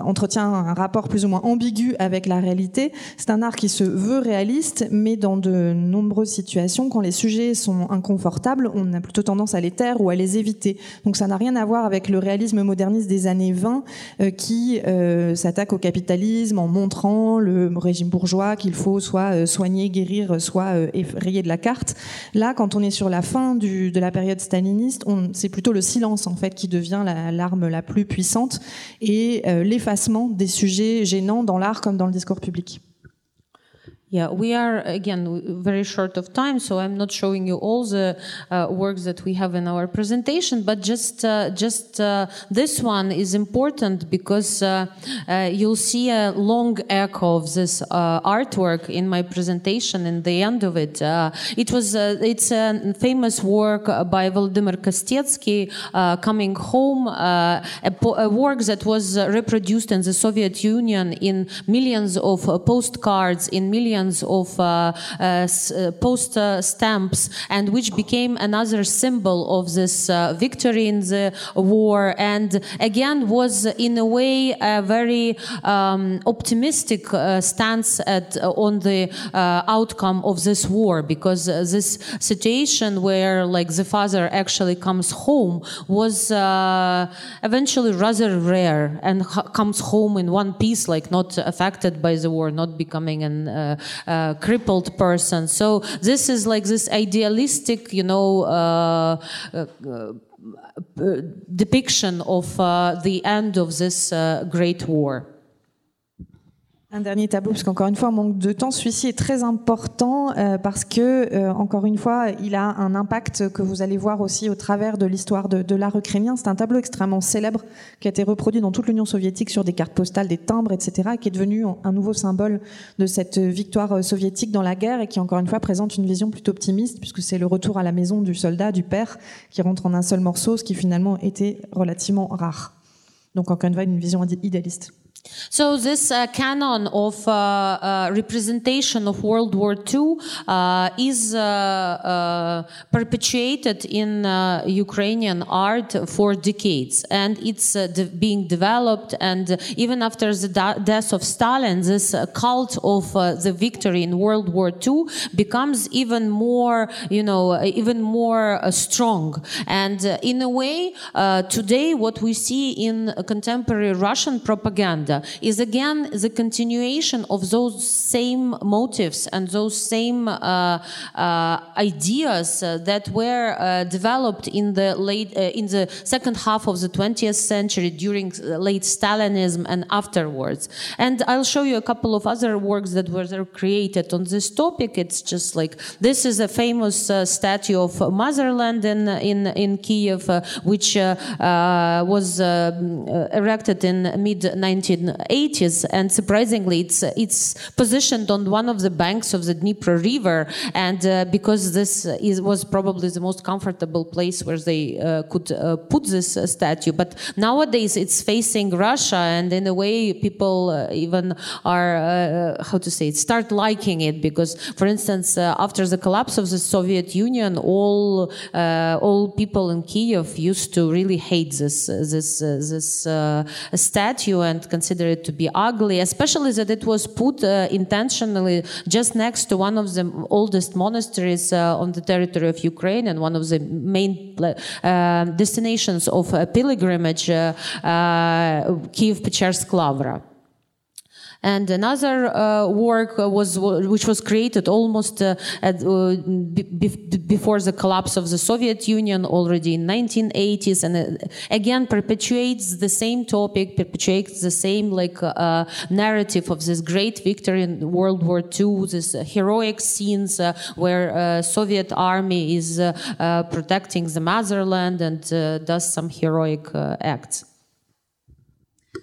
Speaker 3: entretient un rapport plus ou moins ambigu avec la réalité. C'est un art qui se veut réaliste, mais dans de nombreuses situations, quand les sujets sont inconfortables, on a plutôt tendance à les taire ou à les éviter. Donc ça n'a rien à voir avec le réalisme moderniste des années 20 euh, qui euh, s'attaque au capitalisme en montrant le régime bourgeois qu'il faut soit euh, soigner, guérir, soit effrayer de la carte. Là, quand on est sur la fin de la période staliniste, c'est plutôt le silence en fait qui devient l'arme la, plus puissante et l'effacement des sujets gênants dans l'art comme dans le discours public.
Speaker 2: Yeah, we are again very short of time, so I'm not showing you all the uh, works that we have in our presentation, but just uh, just uh, this one is important because uh, uh, you'll see a long echo of this uh, artwork in my presentation. In the end of it, it was it's a famous work by Volodymyr Kostetsky, "Coming Home," a, a, work that was reproduced in the Soviet Union in millions of postcards, in millions millions of uh, uh, uh, post stamps, and which became another symbol of this victory in the war, and again was in a way a very um, optimistic stance at on the outcome of this war, because this situation where like the father actually comes home was eventually rather rare and comes home in one piece, like not affected by the war, not becoming an uh, uh, crippled person. So this is like this idealistic, you know, uh, uh, uh depiction of uh, the end of this great war.
Speaker 3: Un dernier tableau, parce qu'encore une fois, manque de temps. Celui-ci est très important euh, parce que, euh, encore une fois, il a un impact que vous allez voir aussi au travers de l'histoire de, l'art ukrainien. C'est un tableau extrêmement célèbre qui a été reproduit dans toute l'Union soviétique sur des cartes postales, des timbres, etc., et qui est devenu un nouveau symbole de cette victoire euh, soviétique dans la guerre et qui, encore une fois, présente une vision plutôt optimiste puisque c'est le retour à la maison du soldat, du père, qui rentre en un seul morceau, ce qui finalement était relativement rare. Donc, encore une fois, une vision idéaliste.
Speaker 2: So this uh, canon of uh, uh, representation of World War II uh, is uh, uh, perpetuated in Ukrainian art for decades, and it's de being developed. And even after the death of Stalin, this cult of the victory in World War II becomes even more, you know, even more strong. And in a way, today, what we see in contemporary Russian propaganda is again the continuation of those same motives and those same uh, uh, ideas uh, that were uh, developed in the late uh, in the second half of the 20th century during late Stalinism and afterwards. And I'll show you a couple of other works that were created on this topic. It's just like this is a famous statue of Motherland in in in Kiev, which was erected in mid 19 1980s, and surprisingly, it's it's positioned on one of the banks of the Dnipro River, and uh, because this is, was probably the most comfortable place where they uh, could uh, put this uh, statue. But nowadays, it's facing Russia, and in a way, people uh, even are uh, how to say it, start liking it because, for instance, after the collapse of the Soviet Union, all all people in Kiev used to really hate this this this statue and consider it to be ugly, especially that it was put uh, intentionally just next to one of the oldest monasteries uh, on the territory of Ukraine and one of the main uh, destinations of uh, pilgrimage, uh, uh, Kiev Pechersk Lavra. And another uh, work was which was created almost uh, at, uh, before the collapse of the Soviet Union, already in 1980s, and uh, again perpetuates the same topic, perpetuates the same like narrative of this great victory in World War II, this heroic scenes where Soviet army is protecting the motherland and does some heroic acts.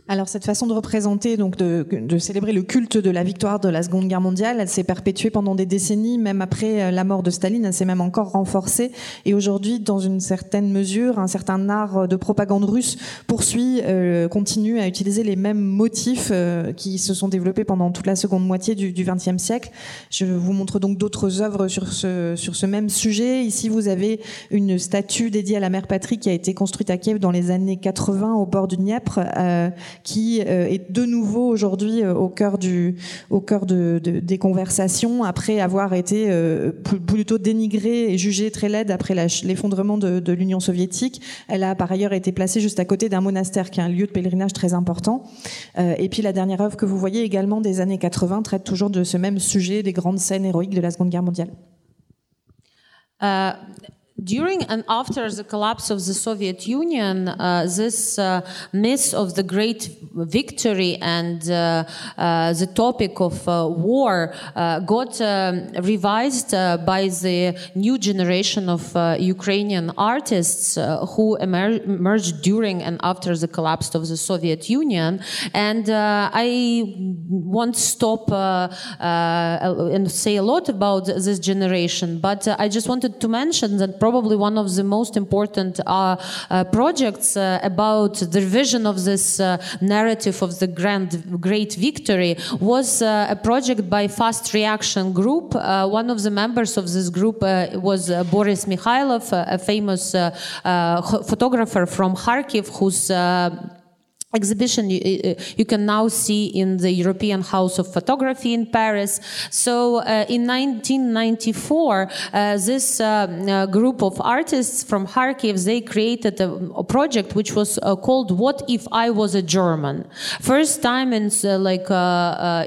Speaker 3: Alors cette façon de représenter, donc de, de, célébrer le culte de la victoire de la Seconde Guerre mondiale, elle s'est perpétuée pendant des décennies, même après euh, la mort de Staline, elle s'est même encore renforcée. Et aujourd'hui, dans une certaine mesure, un certain art de propagande russe poursuit, euh, continue à utiliser les mêmes motifs euh, qui se sont développés pendant toute la seconde moitié du XXe siècle. Je vous montre donc d'autres œuvres sur ce, sur ce même sujet. Ici, vous avez une statue dédiée à la mère patrie qui a été construite à Kiev dans les années 80 au bord du Dniepr. Qui euh, est de nouveau aujourd'hui euh, au cœur du, au cœur de, des conversations après avoir été euh, plutôt dénigrée et jugée très laide après l'effondrement de, de l'Union soviétique. Elle a par ailleurs été placée juste à côté d'un monastère qui est un lieu de pèlerinage très important. et puis la dernière œuvre que vous voyez également des années 80 traite toujours de ce même sujet des grandes scènes héroïques de la Seconde Guerre mondiale.
Speaker 2: During and after the collapse of the Soviet Union, uh, this uh, myth of the great victory and uh, uh the topic of uh, war uh, got um, revised by the new generation of Ukrainian artists who emer emerged during and after the collapse of the Soviet Union. And I won't stop and say a lot about this generation, but I just wanted to mention that probably one of the most important uh, uh, projects uh, about the revision of this uh, narrative of the grand, great victory was uh, a project by Fast Reaction Group. Uh, one of the members of this group was Boris Mikhailov, a famous photographer from Kharkiv, who's exhibition you, you, can now see in the European House of Photography in Paris. So uh, in 1994, uh, this uh, uh, group of artists from Kharkiv, they created a, a project which was uh, called What If I Was a German? First time in uh, like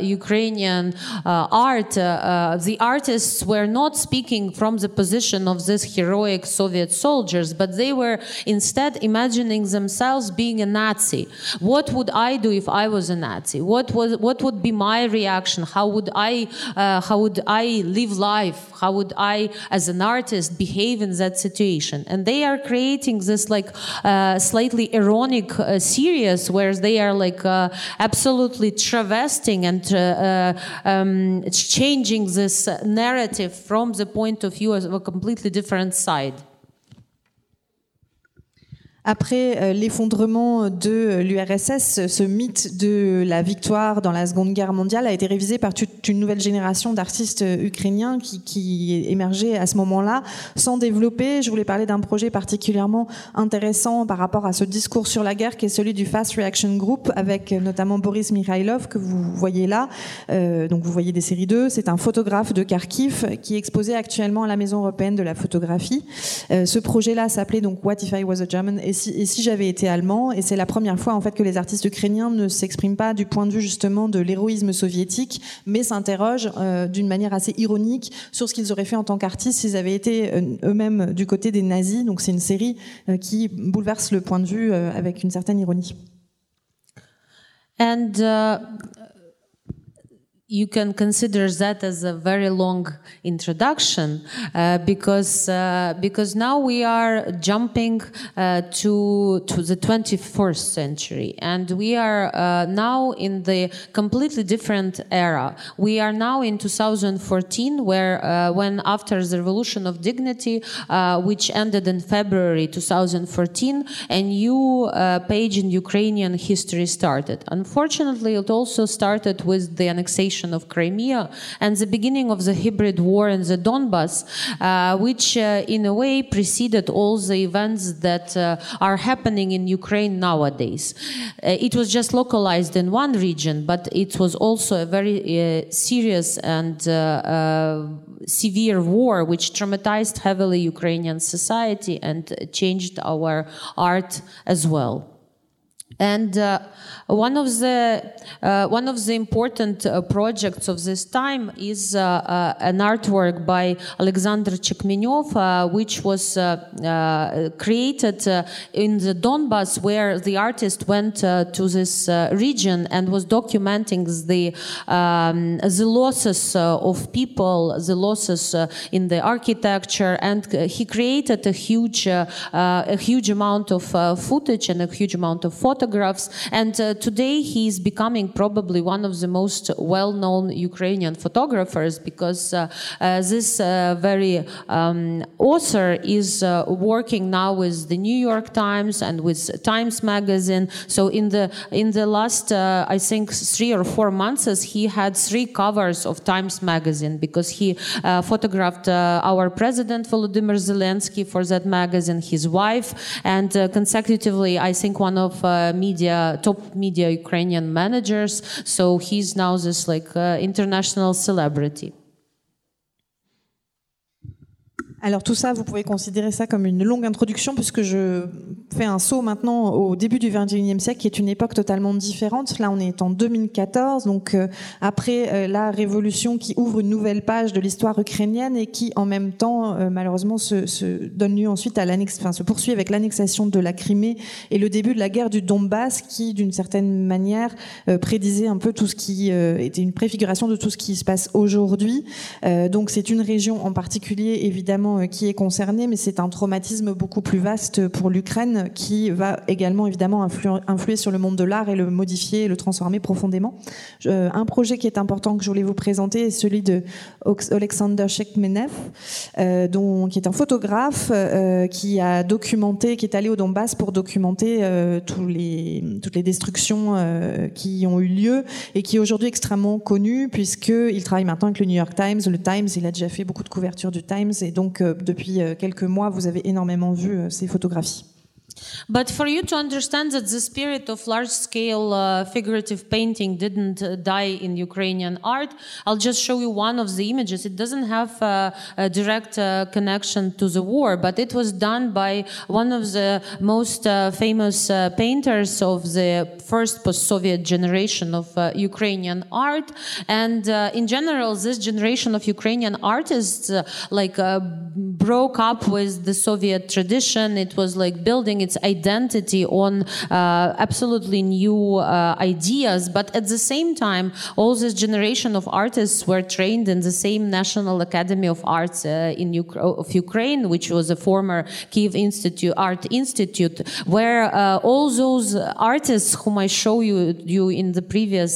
Speaker 2: Ukrainian art, the artists were not speaking from the position of these heroic Soviet soldiers, but they were instead imagining themselves being a Nazi what would I do if I was a Nazi? What was what would be my reaction? How would I uh, how would I live life? How would I, as an artist, behave in that situation? And they are creating this like uh, slightly ironic uh, series where they are like uh, absolutely travesting and uh, uh, um, changing this narrative from the point of view of a completely different side.
Speaker 3: Après euh, l'effondrement de l'URSS, ce mythe de la victoire dans la Seconde Guerre mondiale a été révisé par toute une nouvelle génération d'artistes ukrainiens qui, qui émergeaient à ce moment-là, sans développer. Je voulais parler d'un projet particulièrement intéressant par rapport à ce discours sur la guerre, qui est celui du Fast Reaction Group, avec notamment Boris Mikhailov, que vous voyez là. Euh, donc vous voyez des séries 2. C'est un photographe de Kharkiv qui est exposé actuellement à la Maison européenne de la photographie. Euh, ce projet-là s'appelait donc What If I Was a German? Si j'avais été allemand, et c'est la première fois en fait que les artistes ukrainiens ne s'expriment pas du point de vue justement de l'héroïsme soviétique, mais s'interrogent euh, d'une manière assez ironique sur ce qu'ils auraient fait en tant qu'artistes s'ils avaient été euh, eux-mêmes du côté des nazis. Donc c'est une série euh, qui bouleverse le point de vue avec une certaine ironie.
Speaker 2: You can consider that as a very long introduction uh, because uh, because now we are jumping uh, to to the 21st century and we are uh, now in the completely different era. We are now in 2014 where uh, when after the revolution of dignity uh, which ended in February 2014 a new page in Ukrainian history started. Unfortunately it also started with the annexation of Crimea and the beginning of the hybrid war in the Donbass, uh, which uh, in a way preceded all the events that uh, are happening in Ukraine nowadays. Uh, it was just localized in one region, but it was also a very uh, serious and uh, severe war which traumatized heavily Ukrainian society and changed our art as well. And uh, one of the uh, one of the important uh, projects of this time is uh, uh, an artwork by Alexander Chekmenev, uh, which was created in the Donbas, where the artist went to this region and was documenting the um, the losses of people, the losses in the architecture, and he created a huge a huge amount of footage and a huge amount of photographs photographs. And uh, today he is becoming probably one of the most well-known Ukrainian photographers because uh, uh, this very um, author is working now with the New York Times and with Times Magazine. So in the in the last, I think, three or four months, he had three covers of Times Magazine because he photographed our president Volodymyr Zelensky for that magazine, his wife, and consecutively, I think one of uh, media, top media Ukrainian managers. So he's now this like uh, international celebrity.
Speaker 3: Alors tout ça, vous pouvez considérer ça comme une longue introduction puisque je fais un saut maintenant au début du 21e siècle qui est une époque totalement différente. Là, on est en 2014, donc euh, après euh, la révolution qui ouvre une nouvelle page de l'histoire ukrainienne et qui en même temps, euh, malheureusement, se, donne lieu ensuite à l'annex, enfin se poursuit avec l'annexation de la Crimée et le début de la guerre du Donbass qui, d'une certaine manière, prédisait un peu tout ce qui était une préfiguration de tout ce qui se passe aujourd'hui. donc c'est une région en particulier, évidemment euh, qui est concerné, mais c'est un traumatisme beaucoup plus vaste pour l'Ukraine qui va également évidemment influer, sur le monde de l'art et le modifier et le transformer profondément. un projet qui est important que je voulais vous présenter est celui de Alexander euh, qui est un photographe euh, qui a documenté, qui est allé au Donbass pour documenter toutes les destructions qui ont eu lieu et qui est aujourd'hui extrêmement connu puisqu'il travaille maintenant avec le New York Times. Le Times, il a déjà fait beaucoup de couvertures du Times et donc depuis euh, quelques mois, vous avez énormément vu euh, ces photographies.
Speaker 2: But for you to understand that the spirit of large scale uh, figurative painting didn't uh, die in Ukrainian art, I'll just show you one of the images. It doesn't have uh, a direct uh, connection to the war, but it was done by one of the most uh, famous uh, painters of the first post Soviet generation of Ukrainian art. And in general, this generation of Ukrainian artists like broke up with the Soviet tradition. It was like building its identity on uh, absolutely new uh, ideas. But at the same time, all this generation of artists were trained in the same National Academy of Arts uh, in of Ukraine, which was a former Kiev Institute Art Institute, where all those artists whom I show you, you in the previous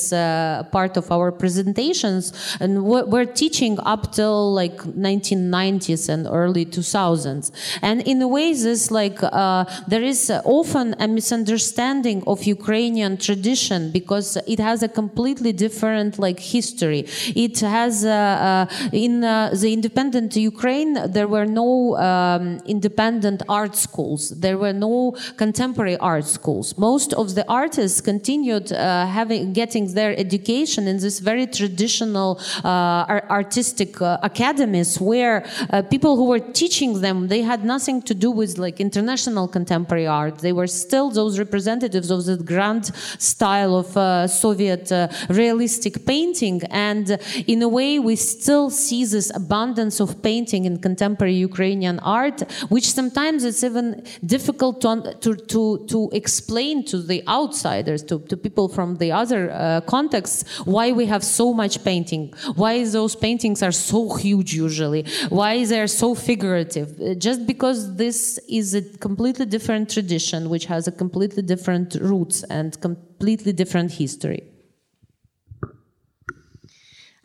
Speaker 2: part of our presentations and were teaching up till like 1990s and early 2000s. And in a way, this like uh, there is uh, often a misunderstanding of Ukrainian tradition because it has a completely different like history. It has uh, uh, in uh, the independent Ukraine there were no um, independent art schools. There were no contemporary art schools. Most of the artists continued having getting their education in this very traditional artistic academies where people who were teaching them they had nothing to do with like international contemporary art. They were still those representatives of the grand style of uh, Soviet uh, realistic painting. And in a way, we still see this abundance of painting in contemporary Ukrainian art, which sometimes it's even difficult to, to, to, to explain to the outsiders, to, to people from the other uh, contexts, why we have so much painting, why those paintings are so huge usually, why they're so figurative. Just because this is a completely different tradition tradition which has a completely different roots and completely different history.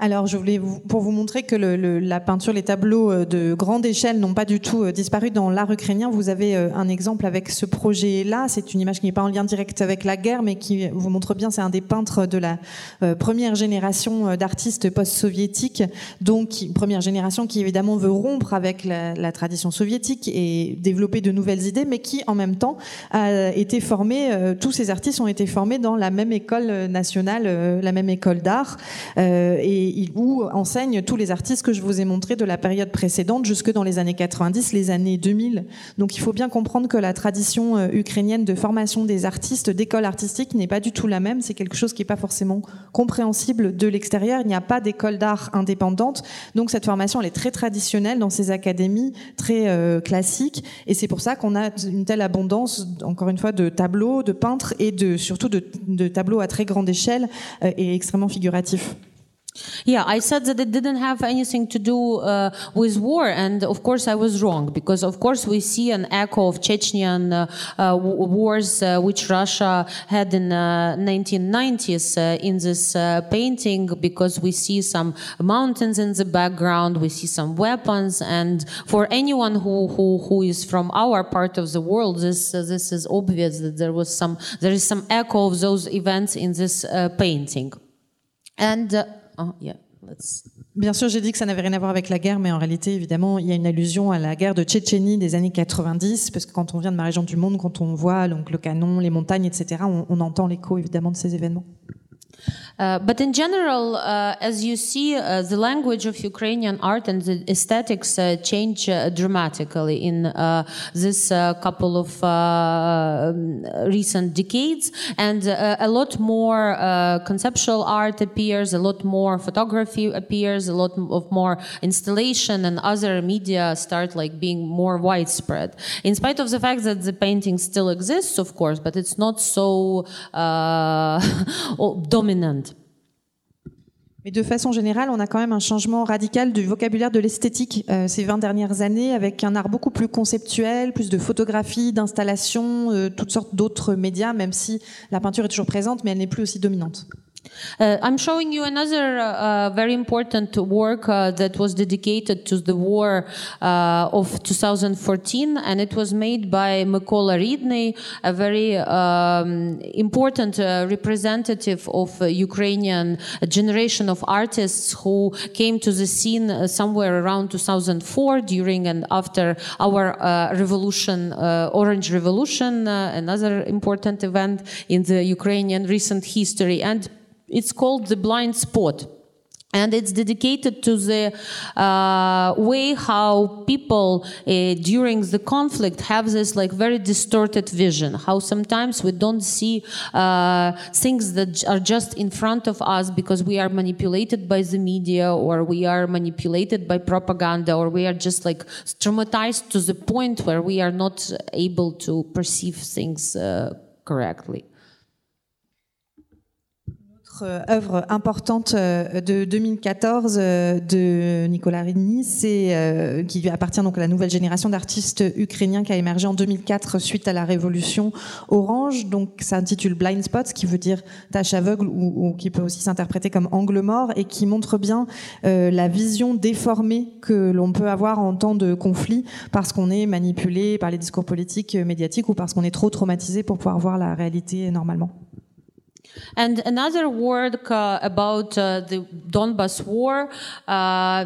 Speaker 3: Alors, je voulais vous, pour vous montrer que le, la peinture, les tableaux euh, de grande échelle n'ont pas du tout euh, disparu dans l'art ukrainien. Vous avez euh, un exemple avec ce projet-là. C'est une image qui n'est pas en lien direct avec la guerre, mais qui vous montre bien. C'est un des peintres de la première génération d'artistes post-soviétiques, donc première génération qui évidemment veut rompre avec la, tradition soviétique et développer de nouvelles idées, mais qui en même temps a été formé. tous ces artistes ont été formés dans la même école nationale, la même école d'art, et et où enseignent tous les artistes que je vous ai montrés de la période précédente jusque dans les années 90, les années 2000. Donc il faut bien comprendre que la tradition euh, ukrainienne de formation des artistes, d'école artistique, n'est pas du tout la même. C'est quelque chose qui n'est pas forcément compréhensible de l'extérieur. Il n'y a pas d'école d'art indépendante. Donc cette formation, elle est très traditionnelle dans ces académies, très euh, classiques. Et c'est pour ça qu'on a une telle abondance, encore une fois, de tableaux, de peintres et de, surtout de, de tableaux à très grande échelle euh, et extrêmement figuratifs.
Speaker 2: Yeah, I said that it didn't have anything to do uh, with war, and of course I was wrong because of course we see an echo of Chechenian uh, uh, wars uh, which Russia had in the 1990s uh, in this painting because we see some mountains in the background, we see some weapons, and for anyone who who, who is from our part of the world, this this is obvious that there was some there is some echo of those events in this painting, and. Let's...
Speaker 3: Bien sûr, j'ai dit que ça n'avait rien à voir avec la guerre, mais en réalité, évidemment, il y a une allusion à la guerre de Tchétchénie des années 90, parce que quand on vient de ma région du monde, quand on voit donc, le canon, les montagnes, etc., on entend l'écho évidemment de ces événements.
Speaker 2: Uh, but in general, uh, as you see, uh, the language of Ukrainian art and the aesthetics uh, change uh, dramatically in this couple of um, recent decades, and a lot more conceptual art appears, a lot more photography appears, a lot of more installation and other media start like being more widespread. In spite of the fact that the painting still exists, of course, but it's not so dominant.
Speaker 3: Mais de façon générale, on a quand même un changement radical du vocabulaire de l'esthétique euh, ces 20 dernières années, avec un art beaucoup plus conceptuel, plus de photographie, d'installation, euh, toutes sortes d'autres médias, même si la peinture est toujours présente, mais elle n'est plus aussi dominante.
Speaker 2: Uh, I'm showing you another uh, very important work uh, that was dedicated to the war uh, of 2014, and it was made by Mykola Ridnyi, a very um, important uh, representative of Ukrainian generation of artists who came to the scene uh, somewhere around 2004 during and after our revolution, Orange Revolution, another important event in the Ukrainian recent history. And it's called the blind spot. And it's dedicated to the uh, way how people uh, during the conflict have this like very distorted vision. How sometimes we don't see uh, things that are just in front of us because we are manipulated by the media or we are manipulated by propaganda or we are just like traumatized to the point where we are not able to perceive things uh, correctly
Speaker 3: œuvre importante euh, de 2014 euh, de Nicolas Ridny, c'est qui appartient donc à la nouvelle génération d'artistes ukrainiens qui a émergé en 2004 suite à la révolution orange. Donc ça s'intitule Blind Spots, qui veut dire tache aveugle ou, qui peut aussi s'interpréter comme angle mort et qui montre bien la vision déformée que l'on peut avoir en temps de conflit parce qu'on est manipulé par les discours politiques médiatiques ou parce qu'on est trop traumatisé pour pouvoir voir la réalité normalement.
Speaker 2: And another work uh, about uh, the Donbas war, uh,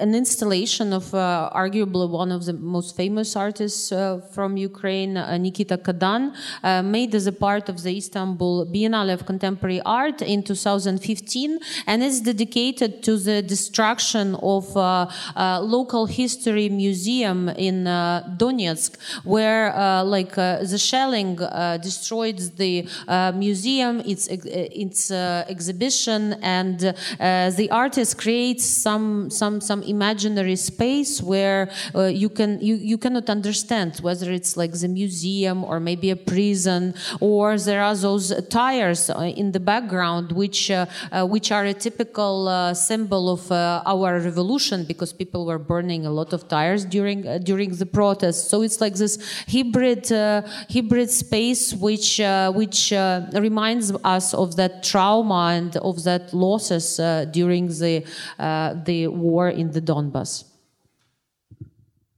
Speaker 2: an installation of uh, arguably one of the most famous artists uh, from Ukraine, uh, Nikita Kadan, uh, made as a part of the Istanbul Biennale of Contemporary Art in 2015, and is dedicated to the destruction of a uh, uh, local history museum in Donetsk, where like the shelling destroyed the museum, its its exhibition, and the artist creates some some some imaginary space where uh, you can you, you cannot understand whether it's like the museum or maybe a prison or there are those tires uh, in the background which uh, uh which are a typical uh, symbol of uh, our revolution because people were burning a lot of tires during during the protests so it's like this hybrid hybrid space which which reminds us of that trauma and of that losses during the the war in the the Donbas.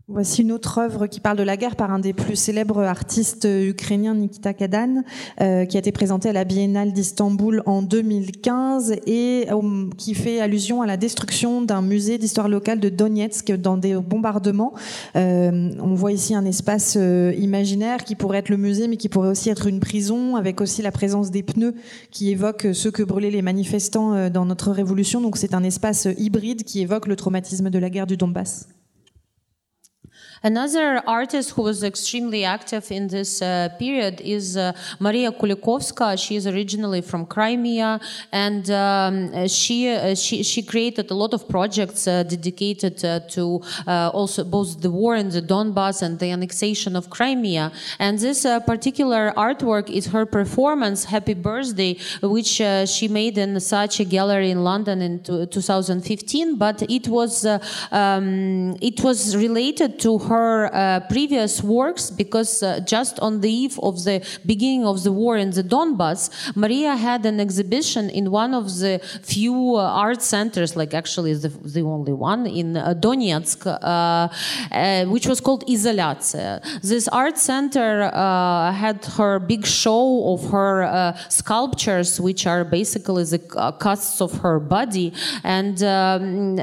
Speaker 3: Voici une autre œuvre qui parle de la guerre par un des plus célèbres artistes ukrainiens, Nikita Kadan, euh, qui a été présenté à la Biennale d'Istanbul en 2015 et euh, qui fait allusion à la destruction d'un musée d'histoire locale de Donetsk dans des bombardements. Euh, on voit ici un espace euh, imaginaire qui pourrait être le musée, mais qui pourrait aussi être une prison, avec aussi la présence des pneus qui évoquent ceux que brûlaient les manifestants euh, dans notre révolution. Donc c'est un espace hybride qui évoque le traumatisme de la guerre du Donbass.
Speaker 2: Another artist who was extremely active in this uh, period is uh, Maria Kulikovska. She is originally from Crimea, and um, she, uh, she she created a lot of projects uh, dedicated uh, to uh, also both the war in the Donbass and the annexation of Crimea. And this particular artwork is her performance "Happy Birthday," which she made in Saatchi gallery in London in 2015. But it was um, it was related to her her uh, previous works because uh, just on the eve of the beginning of the war in the Donbass, Maria had an exhibition in one of the few uh, art centers, like actually the, the only one in uh, Donetsk, uh, uh, which was called Izolyatsia. This art center had her big show of her sculptures, which are basically the casts of her body. And um,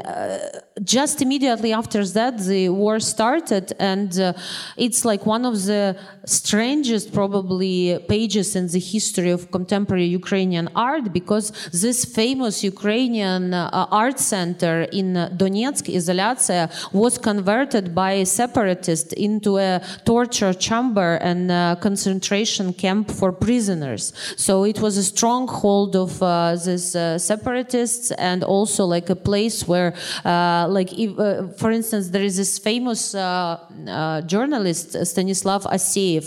Speaker 2: just immediately after that, the war started, and uh, it's like one of the strangest, probably, pages in the history of contemporary Ukrainian art because this famous Ukrainian uh, art center in Donetsk, Izolyatsia, was converted by separatists into a torture chamber and concentration camp for prisoners. So it was a stronghold of uh, these uh, separatists and also like a place where uh, like if, uh, for instance there is this famous uh, uh, journalist Stanislav Aseev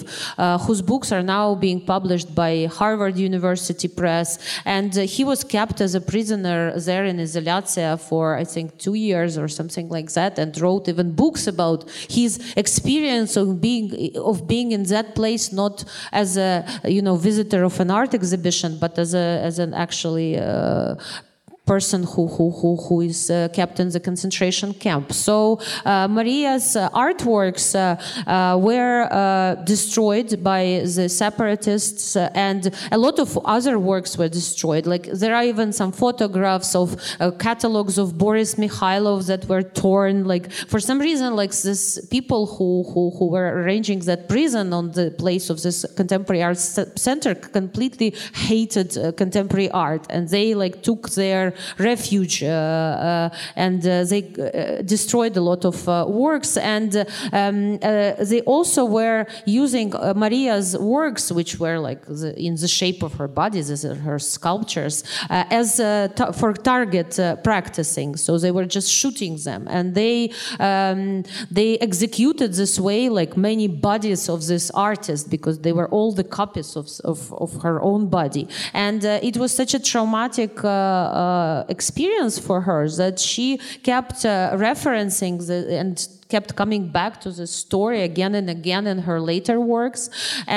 Speaker 2: whose books are now being published by Harvard University Press. And he was kept as a prisoner there in Izolyatsia for I think two years or something like that and wrote even books about his experience of being of being in that place not as a you know visitor of an art exhibition but as a as an actually uh, person who, who, who, who is uh, kept in the concentration camp. So uh, Maria's uh, artworks uh, uh, were uh, destroyed by the separatists and a lot of other works were destroyed. Like there are even some photographs of catalogs of Boris Mikhailov that were torn. Like for some reason, like this people who, who, who were arranging that prison on the place of this contemporary art center completely hated contemporary art and they like took their refuge uh, uh, and uh, they destroyed a lot of works. And um, they also were using Maria's works which were like the, in the shape of her body as her sculptures as for target practicing. So they were just shooting them. And they um, they executed this way like many bodies of this artist because they were all the copies of, of, of her own body. And uh, it was such a traumatic uh, uh, uh, experience for her that she kept uh, referencing the, and kept coming back to the story again and again in her later works.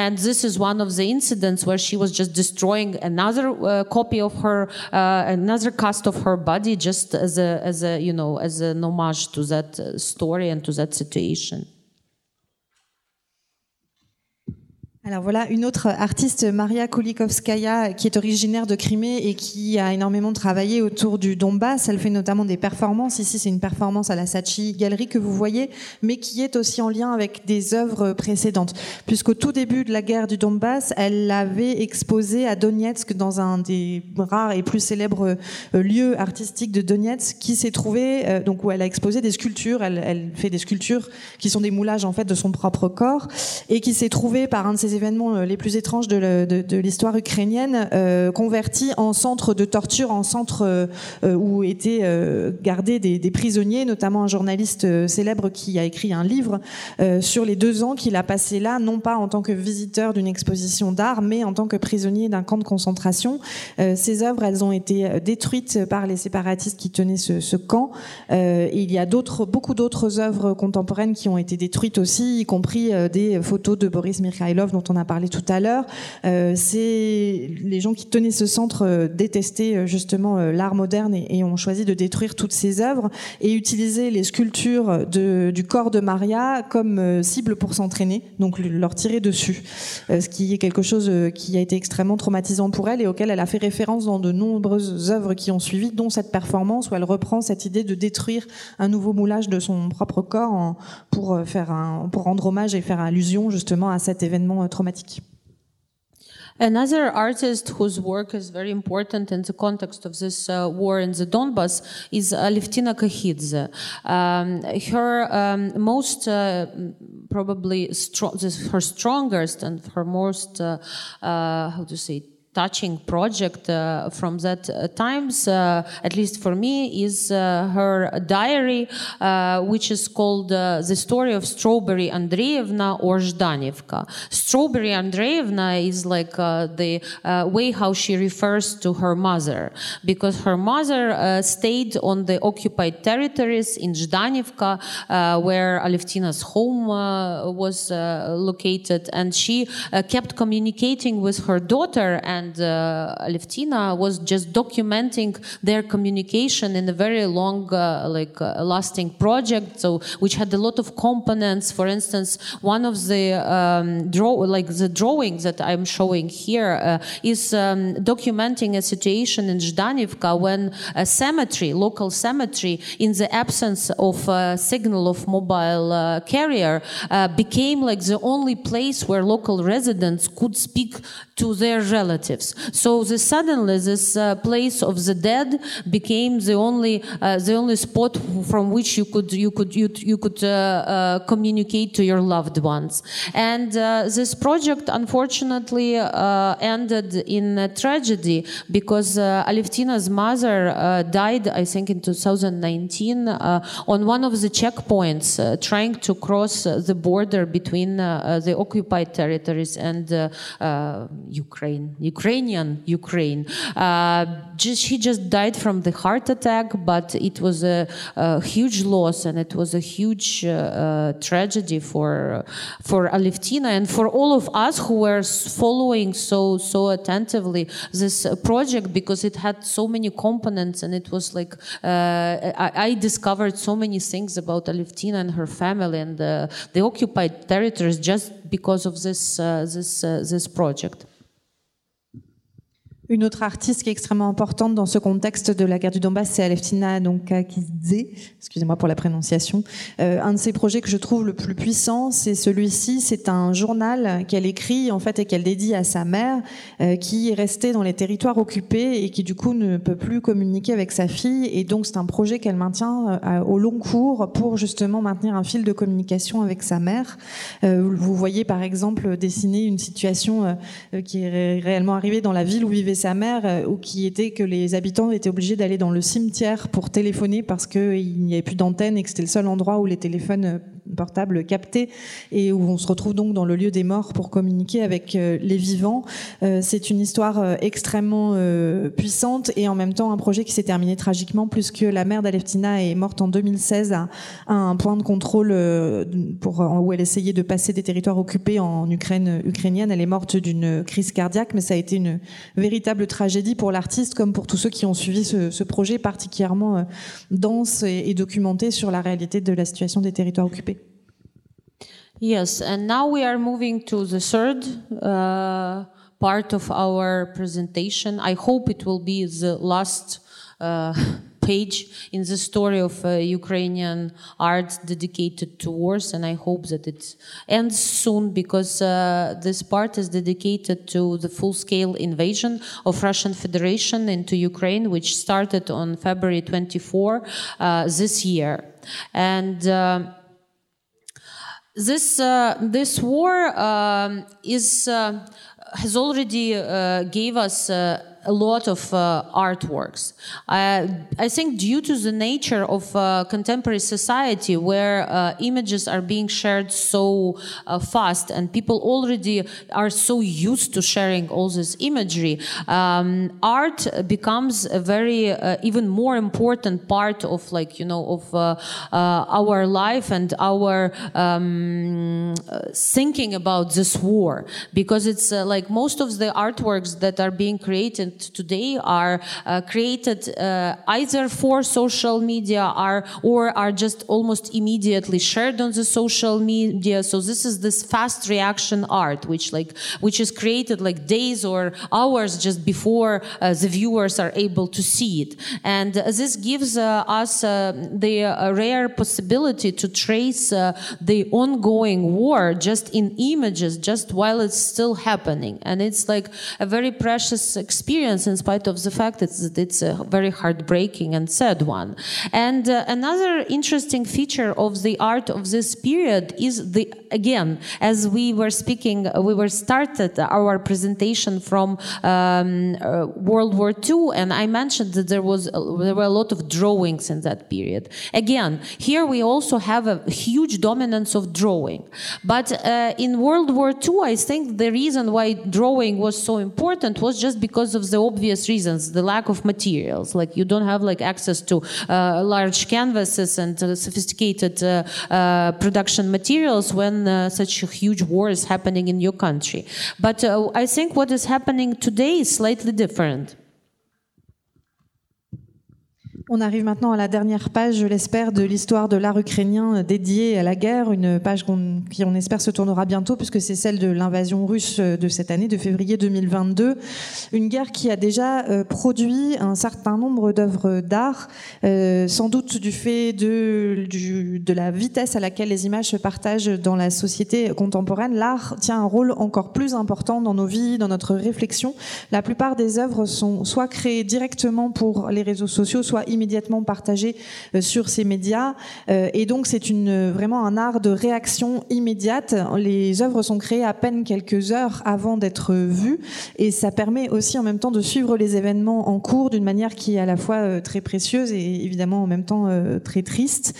Speaker 2: And this is one of the incidents where she was just destroying another uh, copy of her, uh, another cast of her body, just as a, as a, you know, as an homage to that uh, story and to that situation.
Speaker 3: Alors voilà une autre artiste, Maria Kulikovskaya, qui est originaire de Crimée et qui a énormément travaillé autour du Donbass. Elle fait notamment des performances. Ici, c'est une performance à la Sachi Galerie que vous voyez, mais qui est aussi en lien avec des œuvres précédentes. Puisqu'au tout début de la guerre du Donbass, elle l'avait exposé à Donetsk dans un des rares et plus célèbres euh, lieux artistiques de Donetsk, qui s'est trouvé, euh, donc où elle a exposé des sculptures. Elle, elle fait des sculptures qui sont des moulages en fait de son propre corps et qui s'est trouvé par un de ses événements euh, les plus étranges de, l'histoire ukrainienne, euh, converti en centre de torture, en centre euh, où étaient gardés des, prisonniers, notamment un journaliste célèbre qui a écrit un livre sur les deux ans qu'il a passé là, non pas en tant que visiteur d'une exposition d'art, mais en tant que prisonnier d'un camp de concentration. ces œuvres, elles ont été détruites par les séparatistes qui tenaient ce, camp. il y a d'autres, beaucoup d'autres œuvres contemporaines qui ont été détruites aussi, y compris des photos de Boris Mikhailov dont on a parlé tout à l'heure. c'est les gens qui tenaient ce centre détestaient justement l'art moderne et, ont choisi de détruire toutes ces œuvres et utiliser les sculptures du corps de Maria comme cible pour s'entraîner, donc leur tirer dessus, ce qui est quelque chose qui a été extrêmement traumatisant pour elle et auquel elle a fait référence dans de nombreuses œuvres qui ont suivi, dont cette performance où elle reprend cette idée de détruire un nouveau moulage de son propre corps pour, euh, faire un, pour rendre hommage et faire allusion justement à cet événement euh, traumatique.
Speaker 2: Another artist whose work is very important in the context of this uh, war in the Donbass is Alevtina Kakhidze. Um, her um, most, uh, probably, her strongest and her most, uh, uh how to say, touching project uh, from that uh, times, uh, at least for me, is uh, her diary, uh, which is called uh, The Story of Strawberry Andreevna or Zhdanivka. Strawberry Andreevna is like uh, the way how she refers to her mother, because her mother stayed on the occupied territories in Zhdanivka, where Alevtina's home was located, and she kept communicating with her daughter and and uh, Alevtina was just documenting their communication in a very long, uh, like uh, lasting project. So which had a lot of components. For instance, one of the um, draw, like the drawings that I'm showing here, uh, is um, documenting a situation in Zhdanivka when a cemetery, local cemetery, in the absence of a signal of mobile uh, carrier, uh, became like the only place where local residents could speak to their relatives. So the, suddenly this uh, place of the dead became the only uh, the only spot from which you could you could you, you could uh, uh communicate to your loved ones. And uh, this project unfortunately uh, ended in a tragedy because Alevtina's mother died, I think, in 2019 on one of the checkpoints trying to cross the border between the occupied territories and Ukraine, Ukrainian Ukraine. Uh, just, she just died from the heart attack, but it was a, a huge loss and it was a huge uh, uh, tragedy for for Alevtina and for all of us who were following so so attentively this project because it had so many components and it was like I, I, discovered so many things about Alevtina and her family and the, the occupied territories just because of this uh, this uh, this project.
Speaker 3: Une autre artiste qui est extrêmement importante dans ce contexte de la guerre du Donbass, c'est Aleftina Donkakidze, excusez-moi pour la prononciation. Euh, un de ses projets que je trouve le plus puissant, c'est celui-ci. C'est un journal qu'elle écrit en fait et qu'elle dédie à sa mère, euh, qui est restée dans les territoires occupés et qui du coup ne peut plus communiquer avec sa fille. Et donc c'est un projet qu'elle maintient euh, au long cours pour justement maintenir un fil de communication avec sa mère. Vous voyez par exemple dessiner une situation qui est réellement arrivée dans la ville où vivait sa mère, euh, ou qui était que les habitants étaient obligés d'aller dans le cimetière pour téléphoner parce qu'il n'y avait plus d'antenne et que c'était le seul endroit où les téléphones euh, portable capté et où on se retrouve donc dans le lieu des morts pour communiquer avec euh, les vivants. Euh, c'est une histoire euh, extrêmement puissante et en même temps un projet qui s'est terminé tragiquement puisque la mère d'Aleftina est morte en 2016 à, un point de contrôle pour, où elle essayait de passer des territoires occupés en Ukraine ukrainienne. Elle est morte d'une crise cardiaque, mais ça a été une véritable tragédie pour l'artiste comme pour tous ceux qui ont suivi ce, projet particulièrement dense et, et documenté sur la réalité de la situation des territoires occupés.
Speaker 2: Yes, and now we are moving to the third uh, part of our presentation. I hope it will be the last uh, page in the story of uh, Ukrainian art dedicated to wars, and I hope that it ends soon because uh, this part is dedicated to the full-scale invasion of Russian Federation into Ukraine, which started on February 24 uh, this year, and. This uh, this war um, is uh, has already uh, gave us a lot of uh, artworks. Uh, I think due to the nature of uh, contemporary society, where uh, images are being shared so uh, fast, and people already are so used to sharing all this imagery, um, art becomes a very uh, even more important part of like you know of our life and our um, thinking about this war because it's like most of the artworks that are being created today are uh, created uh, either for social media are, or are just almost immediately shared on the social media. So this is this fast reaction art, which like, which is created like days or hours just before uh, the viewers are able to see it. And this gives uh, us uh, the uh, rare possibility to trace the ongoing war just in images, just while it's still happening. And it's like a very precious experience in spite of the fact that it's a very heartbreaking and sad one. And uh, another interesting feature of the art of this period is the, again, as we were speaking, we were started our presentation from um, uh, World War II, and I mentioned that there was there were a lot of drawings in that period. Again, here we also have a huge dominance of drawing, but uh, in World War II, I think the reason why drawing was so important was just because of the obvious reasons the lack of materials. Like you don't have like access to uh, large canvases and uh, sophisticated uh, uh production materials when uh, such a huge war is happening in your country. But i think what is happening today is slightly different
Speaker 3: On arrive maintenant à la dernière page, je l'espère, de l'histoire de l'art ukrainien dédiée à la guerre, une page qui, on espère, se tournera bientôt, puisque c'est celle de l'invasion russe de cette année, de février 2022. Une guerre qui a déjà euh, produit un certain nombre d'œuvres d'art, euh, sans doute du fait de la vitesse à laquelle les images se partagent dans la société contemporaine. L'art tient un rôle encore plus important dans nos vies, dans notre réflexion. La plupart des œuvres sont soit créées directement pour les réseaux sociaux, soit immédiatement partagé euh, sur ces médias. Euh, et donc, c'est une, vraiment un art de réaction immédiate. Les œuvres sont créées à peine quelques heures avant d'être vues. Et ça permet aussi en même temps de suivre les événements en cours d'une manière qui est à la fois euh, très précieuse et évidemment en même temps très triste.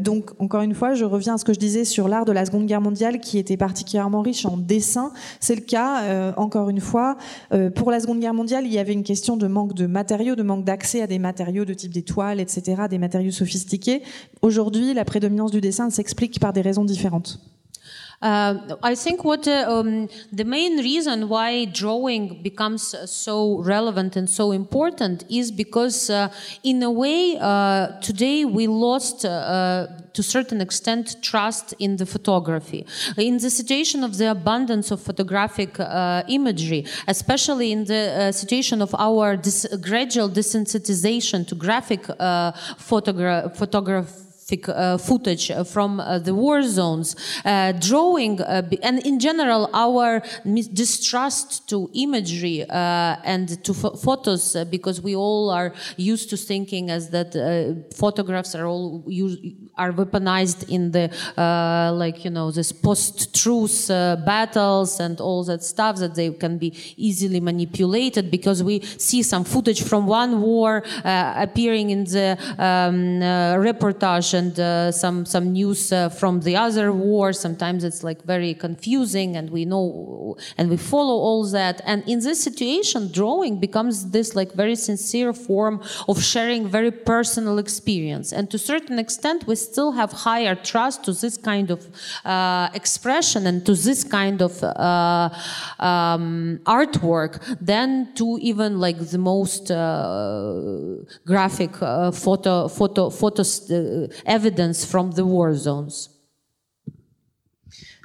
Speaker 3: donc, encore une fois, je reviens à ce que je disais sur l'art de la Seconde Guerre mondiale qui était particulièrement riche en dessins. C'est le cas, encore une fois. pour la Seconde Guerre mondiale, il y avait une question de manque de matériaux, de manque d'accès à des matériaux de type des toiles, etc., des matériaux sophistiqués. Aujourd'hui, la prédominance du dessin s'explique par des raisons différentes.
Speaker 2: Uh, I think what uh, um, the main reason why drawing becomes so relevant and so important is because, uh, in a way, uh, today we lost uh, to a certain extent trust in the photography. In the situation of the abundance of photographic uh, imagery, especially in the situation of our dis gradual desensitization to graphic photograph photograph uh, footage uh, from uh, the war zones, uh, drawing, uh, and in general, our distrust to imagery uh, and to photos, because we all are used to thinking as that photographs are all are weaponized in the like you know this post-truth battles and all that stuff that they can be easily manipulated because we see some footage from one war appearing in the um, reportage and uh, some some news uh, from the other war. Sometimes it's like very confusing, and we know and we follow all that. And in this situation, drawing becomes this like very sincere form of sharing very personal experience. And to a certain extent, we still have higher trust to this kind of uh, expression and to this kind of uh, um, artwork than to even like the most uh, graphic uh, photo photo photos evidence from the war zones.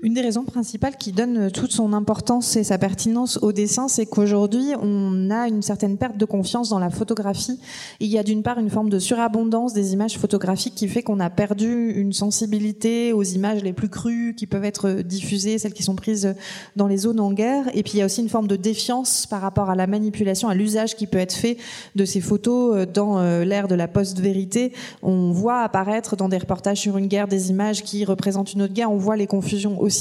Speaker 3: Une des raisons principales qui donne toute son importance et sa pertinence au dessin, c'est qu'aujourd'hui, on a une certaine perte de confiance dans la photographie. Il y a d'une part une forme de surabondance des images photographiques qui fait qu'on a perdu une sensibilité aux images les plus crues qui peuvent être diffusées, celles qui sont prises dans les zones en guerre. Et puis il y a aussi une forme de défiance par rapport à la manipulation, à l'usage qui peut être fait de ces photos dans euh, l'ère de la post-vérité. On voit apparaître dans des reportages sur une guerre des images qui représentent une autre guerre. On voit les confusions aussi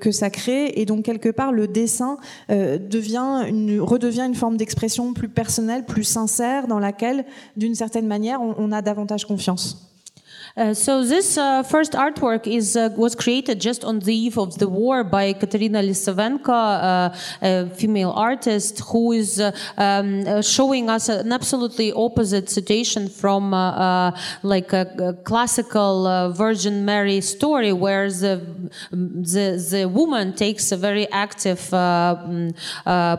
Speaker 3: que ça crée. Et donc quelque part, le dessin une, redevient une forme d'expression plus personnelle, plus sincère, dans laquelle, d'une certaine manière, on a davantage confiance.
Speaker 2: Uh, so this uh, first artwork is uh, was created just on the eve of the war by Katerina Lisavenko, uh, a female artist who is uh, um, showing us an absolutely opposite situation from like a, a classical Virgin Mary story, where the the, the woman takes a very active mm,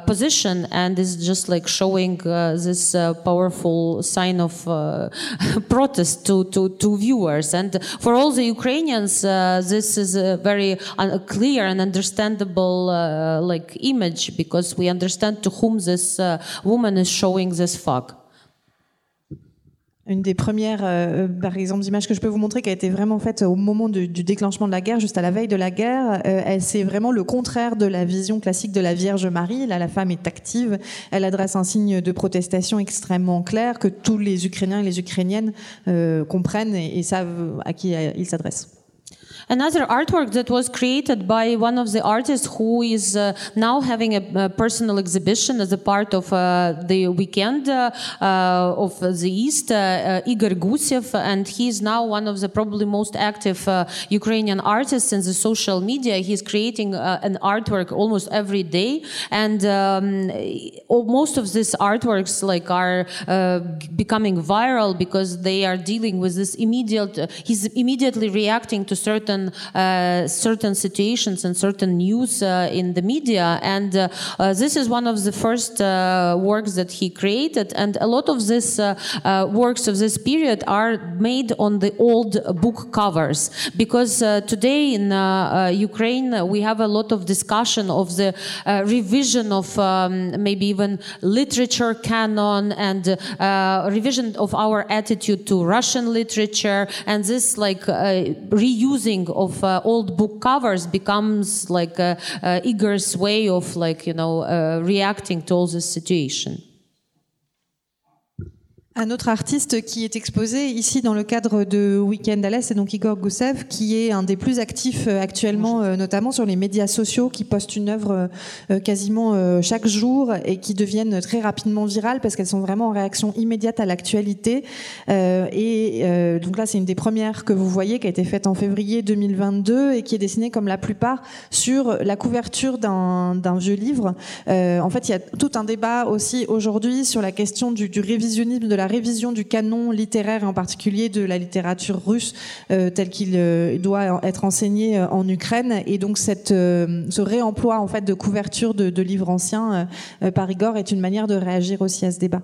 Speaker 2: position and is just like showing this powerful sign of protest to to to viewers viewers. And for all the Ukrainians, uh, this is a very clear and understandable uh, like image because we understand to whom this uh, woman is showing this fog.
Speaker 3: Une des premières, euh, par exemple, images que je peux vous montrer qui a été vraiment faite au moment du, déclenchement de la guerre, juste à la veille de la guerre, euh, c'est vraiment le contraire de la vision classique de la Vierge Marie. Là, la femme est active, elle adresse un signe de protestation extrêmement clair que tous les Ukrainiens et les Ukrainiennes euh, comprennent et, savent à qui euh, il s'adresse.
Speaker 2: Another artwork that was created by one of the artists who is uh, now having a, a, personal exhibition as a part of uh, the weekend uh, uh of the East, uh, Igor Gusiev, and he is now one of the probably most active Ukrainian artists in the social media. He's creating an artwork almost every day, and um, most of these artworks like are becoming viral because they are dealing with this immediate. he's immediately reacting to certain certain uh, certain situations and certain news uh, in the media. And uh, this is one of the first works that he created. And a lot of these works of this period are made on the old book covers because today in Ukraine we have a lot of discussion of the revision of um, maybe even literature canon and uh, revision of our attitude to Russian literature and this like uh, reusing of uh, old book covers becomes like a, a Igor's way of like you know uh, reacting to all this situation.
Speaker 3: Un autre artiste qui est exposé ici dans le cadre de Weekend à l'Est, c'est donc Igor Goussev, qui est un des plus actifs euh, actuellement, euh, notamment sur les médias sociaux, qui poste une œuvre euh, quasiment chaque jour et qui deviennent très rapidement virales parce qu'elles sont vraiment en réaction immédiate à l'actualité. Et donc là, c'est une des premières que vous voyez, qui a été faite en février 2022 et qui est dessinée comme la plupart sur la couverture d'un vieux livre. En fait, il y a tout un débat aussi aujourd'hui sur la question du, du révisionnisme de la la révision du canon littéraire, en particulier de la littérature russe, euh, tel qu'il euh, doit être enseigné euh, en Ukraine. Et donc cette, ce réemploi en fait de couverture de livres anciens par Igor est une manière de réagir aussi à ce débat.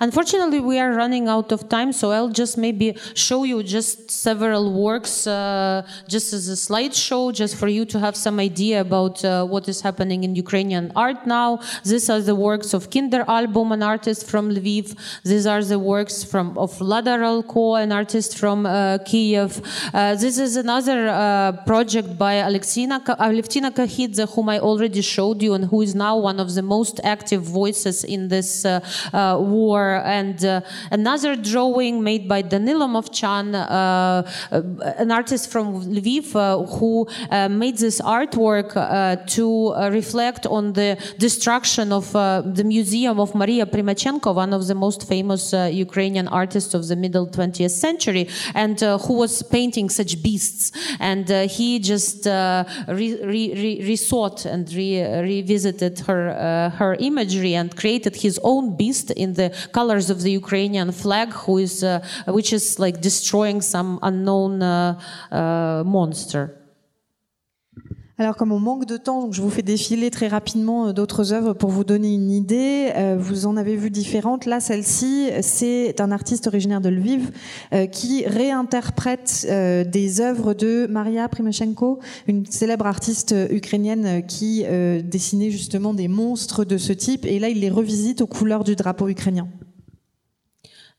Speaker 2: Unfortunately, we are running out of time, so I'll just maybe show you just several works, uh, just as a slideshow, just for you to have some idea about uh, what is happening in Ukrainian art now. These are the works of Kinder Album, an artist from Lviv. These are the works from of Ladaralko, an artist from uh, Kiev. Uh, this is another uh, project by Alexina, Alevtina Kakhidze, whom I already showed you, and who is now one of the most active voices in this uh, And uh, another drawing made by Danilo Movchan, uh, uh, an artist from Lviv, uh, who uh, made this artwork uh, to reflect on the destruction of the museum of Maria Primachenko, one of the most famous Ukrainian artists of the middle 20th century, and who was painting such beasts. And he just re, re, re, resought and revisited her her imagery and created his own beast in the colors of the Ukrainian flag, who is, uh, which is like destroying some unknown uh, uh, monster.
Speaker 3: Alors comme on manque de temps, je vous fais défiler très rapidement euh, d'autres œuvres pour vous donner une idée. Euh, vous en avez vu différentes. Là, celle-ci, c'est un artiste originaire de Lviv euh, qui réinterprète des œuvres de Maria Primoshenko, une célèbre artiste ukrainienne qui dessinait justement des monstres de ce type. Et là, il les revisite aux couleurs du drapeau ukrainien.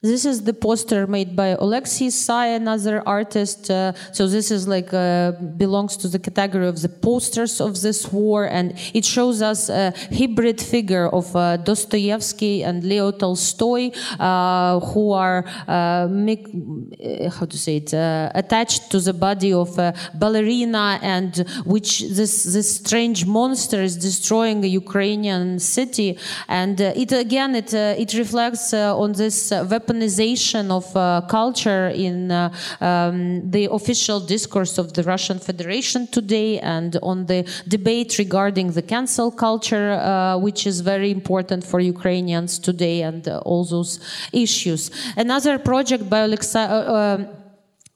Speaker 2: This is the poster made by Alexei Sai, another artist. Uh, so this is like uh, belongs to the category of the posters of this war, and it shows us a hybrid figure of uh, Dostoevsky and Leo Tolstoy, uh, who are uh, uh, how to say it attached to the body of a ballerina, and which this this strange monster is destroying a Ukrainian city, and it again it it reflects on this weapon weaponization of uh, culture in uh, um, the official discourse of the Russian Federation today and on the debate regarding the cancel culture, uh, which is very important for Ukrainians today and all those issues. Another project by Alexa uh,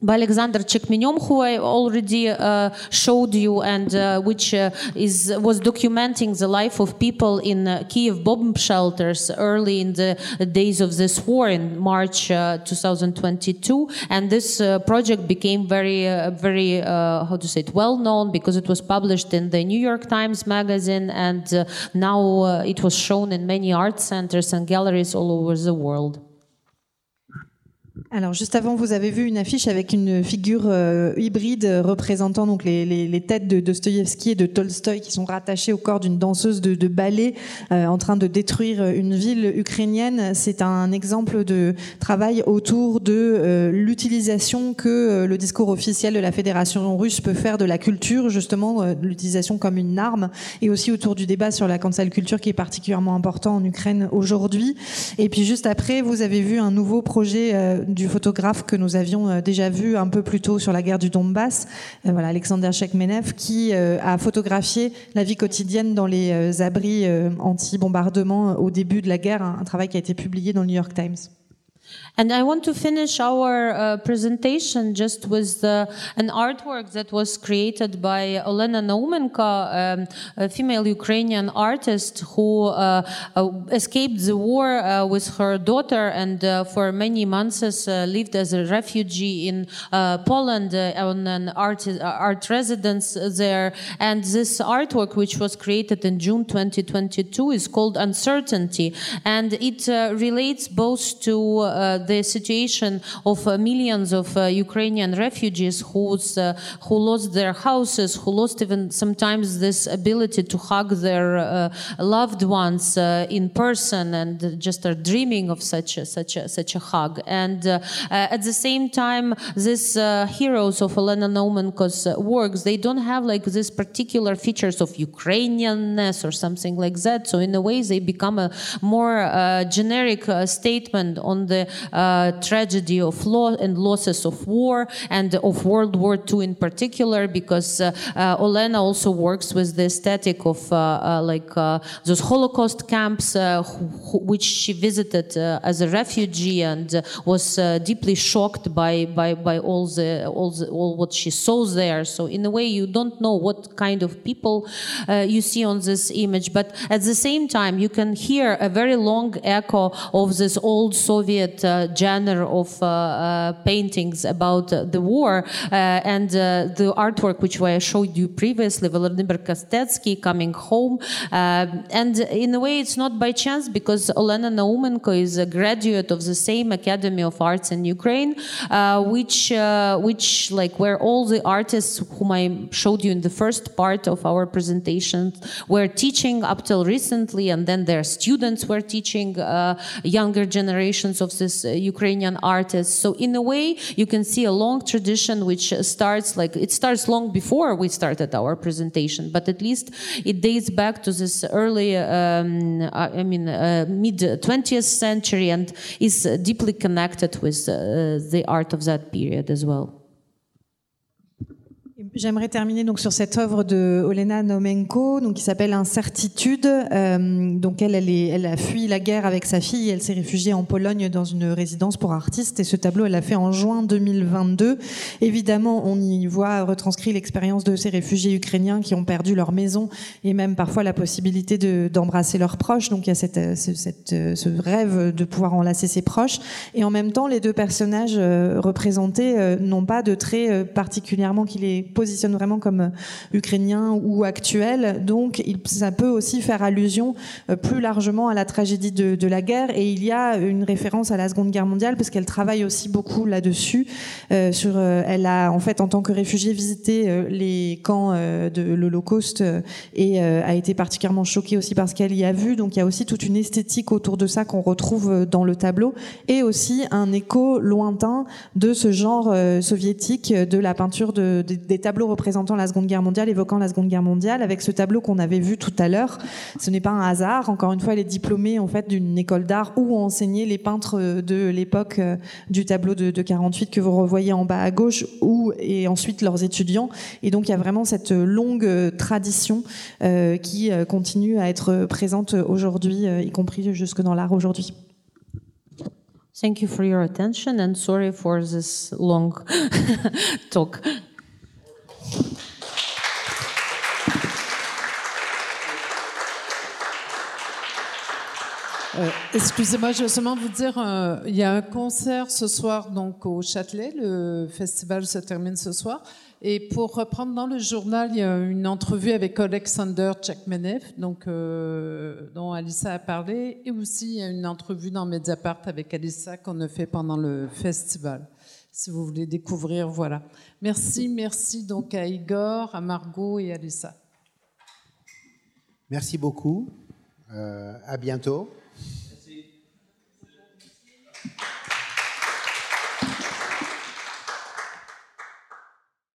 Speaker 2: by Alexander Chekmenev, who I already uh, showed you, and uh, which uh, is was documenting the life of people in uh, Kiev bomb shelters early in the days of this war in March uh, 2022. And this uh, project became very, very how to say it, well known because it was published in the New York Times magazine, and now it was shown in many art centers and galleries all over the world.
Speaker 3: Alors juste avant, vous avez vu une affiche avec une figure euh, hybride représentant donc les, les, têtes de Dostoïevski et de Tolstoï qui sont rattachées au corps d'une danseuse de, de ballet euh, en train de détruire une ville ukrainienne. C'est un exemple de travail autour de euh, l'utilisation que le discours officiel de la Fédération russe peut faire de la culture, justement l'utilisation comme une arme, et aussi autour du débat sur la cancel culture qui est particulièrement important en Ukraine aujourd'hui. Et puis juste après, vous avez vu un nouveau projet du photographe que nous avions euh, déjà vu un peu plus tôt sur la guerre du Donbass, euh, voilà, Alexander Shekmenev, qui euh, a photographié la vie quotidienne dans les abris anti-bombardement au début de la guerre, un travail qui a été publié dans le New York Times.
Speaker 2: And I want to finish our uh, presentation just with uh, an artwork that was created by Olena Naumenko, um, a female Ukrainian artist who uh, uh escaped the war uh, with her daughter and uh, for many months lived as a refugee in Poland on an art, art residence there. And this artwork, which was created in June 2022, is called Uncertainty. And it relates both to the situation of uh, millions of uh, Ukrainian refugees who's, who lost their houses, who lost even sometimes this ability to hug their loved ones in person and just are dreaming of such a, such a, such a hug. And at the same time, these heroes of Elena Naumenko's works, they don't have like this particular features of Ukrainianness or something like that. So in a way, they become a more uh, generic uh, statement on the uh, tragedy of law and losses of war and of World War II in particular, because uh, uh, Olena also works with the aesthetic of like those Holocaust camps, which she visited as a refugee and was deeply shocked by, by, by all the all the, all what she saw there. So in a way, you don't know what kind of people uh, you see on this image, but at the same time, you can hear a very long echo of this old Soviet uh, genre of uh, uh, paintings about the war uh, and the artwork which I showed you previously, Volodymyr Kostetsky coming home. and in a way, it's not by chance because Olena Naumenko is a graduate of the same Academy of Arts in Ukraine, which, which like where all the artists whom I showed you in the first part of our presentation were teaching up till recently, and then their students were teaching uh, younger generations of this uh, Ukrainian artists. So in a way, you can see a long tradition which starts like it starts long before we started our presentation, but at least it dates back to this early, um, I mean, uh, mid 20th century and is deeply connected with uh, the art of that period as well.
Speaker 3: J'aimerais terminer donc sur cette œuvre de Olena Nomenko, donc qui s'appelle Incertitude. Euh, donc elle, elle, est, elle a fui la guerre avec sa fille. Elle s'est réfugiée en Pologne dans une résidence pour artistes. Et ce tableau, elle l'a fait en juin 2022. Évidemment, on y voit retranscrit l'expérience de ces réfugiés ukrainiens qui ont perdu leur maison et même parfois la possibilité de, d'embrasser leurs proches. Donc il y a cette, cette, ce rêve de pouvoir enlacer ses proches. Et en même temps, les deux personnages euh, représentés euh, n'ont pas de traits particulièrement qui les positionne vraiment comme ukrainien ou actuel. Donc, il, ça peut aussi faire allusion plus largement à la tragédie de, la guerre. Et il y a une référence à la Seconde Guerre mondiale parce qu'elle travaille aussi beaucoup là-dessus. sur, elle a en fait en tant que réfugiée visité les camps de l'Holocauste et a été particulièrement choquée aussi par ce qu'elle y a vu. Donc, il y a aussi toute une esthétique autour de ça qu'on retrouve dans le tableau et aussi un écho lointain de ce genre euh, soviétique de la peinture de, des tableaux représentant la Seconde Guerre mondiale, évoquant la Seconde Guerre mondiale, avec ce tableau qu'on avait vu tout à l'heure. Ce n'est pas un hasard. Encore une fois, elle est diplômée en fait d'une école d'art où ont enseigné les peintres de l'époque euh, du tableau de, de 48 que vous revoyez en bas à gauche, ou et ensuite leurs étudiants. Et donc il y a vraiment cette longue tradition euh, qui continue à être présente aujourd'hui, y compris jusque dans l'art aujourd'hui.
Speaker 2: Thank you for attention and sorry for this long talk.
Speaker 4: Euh, excusez-moi, je vais seulement vous dire, euh, il y a un concert ce soir donc au Châtelet. Le festival se termine ce soir. Et pour reprendre dans le journal, il y a une entrevue avec Alexander Tchekmenev, donc, euh, dont Alissa a parlé, et aussi il y a une entrevue dans Mediapart avec Alissa qu'on a fait pendant le festival. Si vous voulez découvrir, voilà. Merci, merci donc à Igor, à Margot et à Alissa.
Speaker 1: Merci beaucoup. Euh, à bientôt. Merci.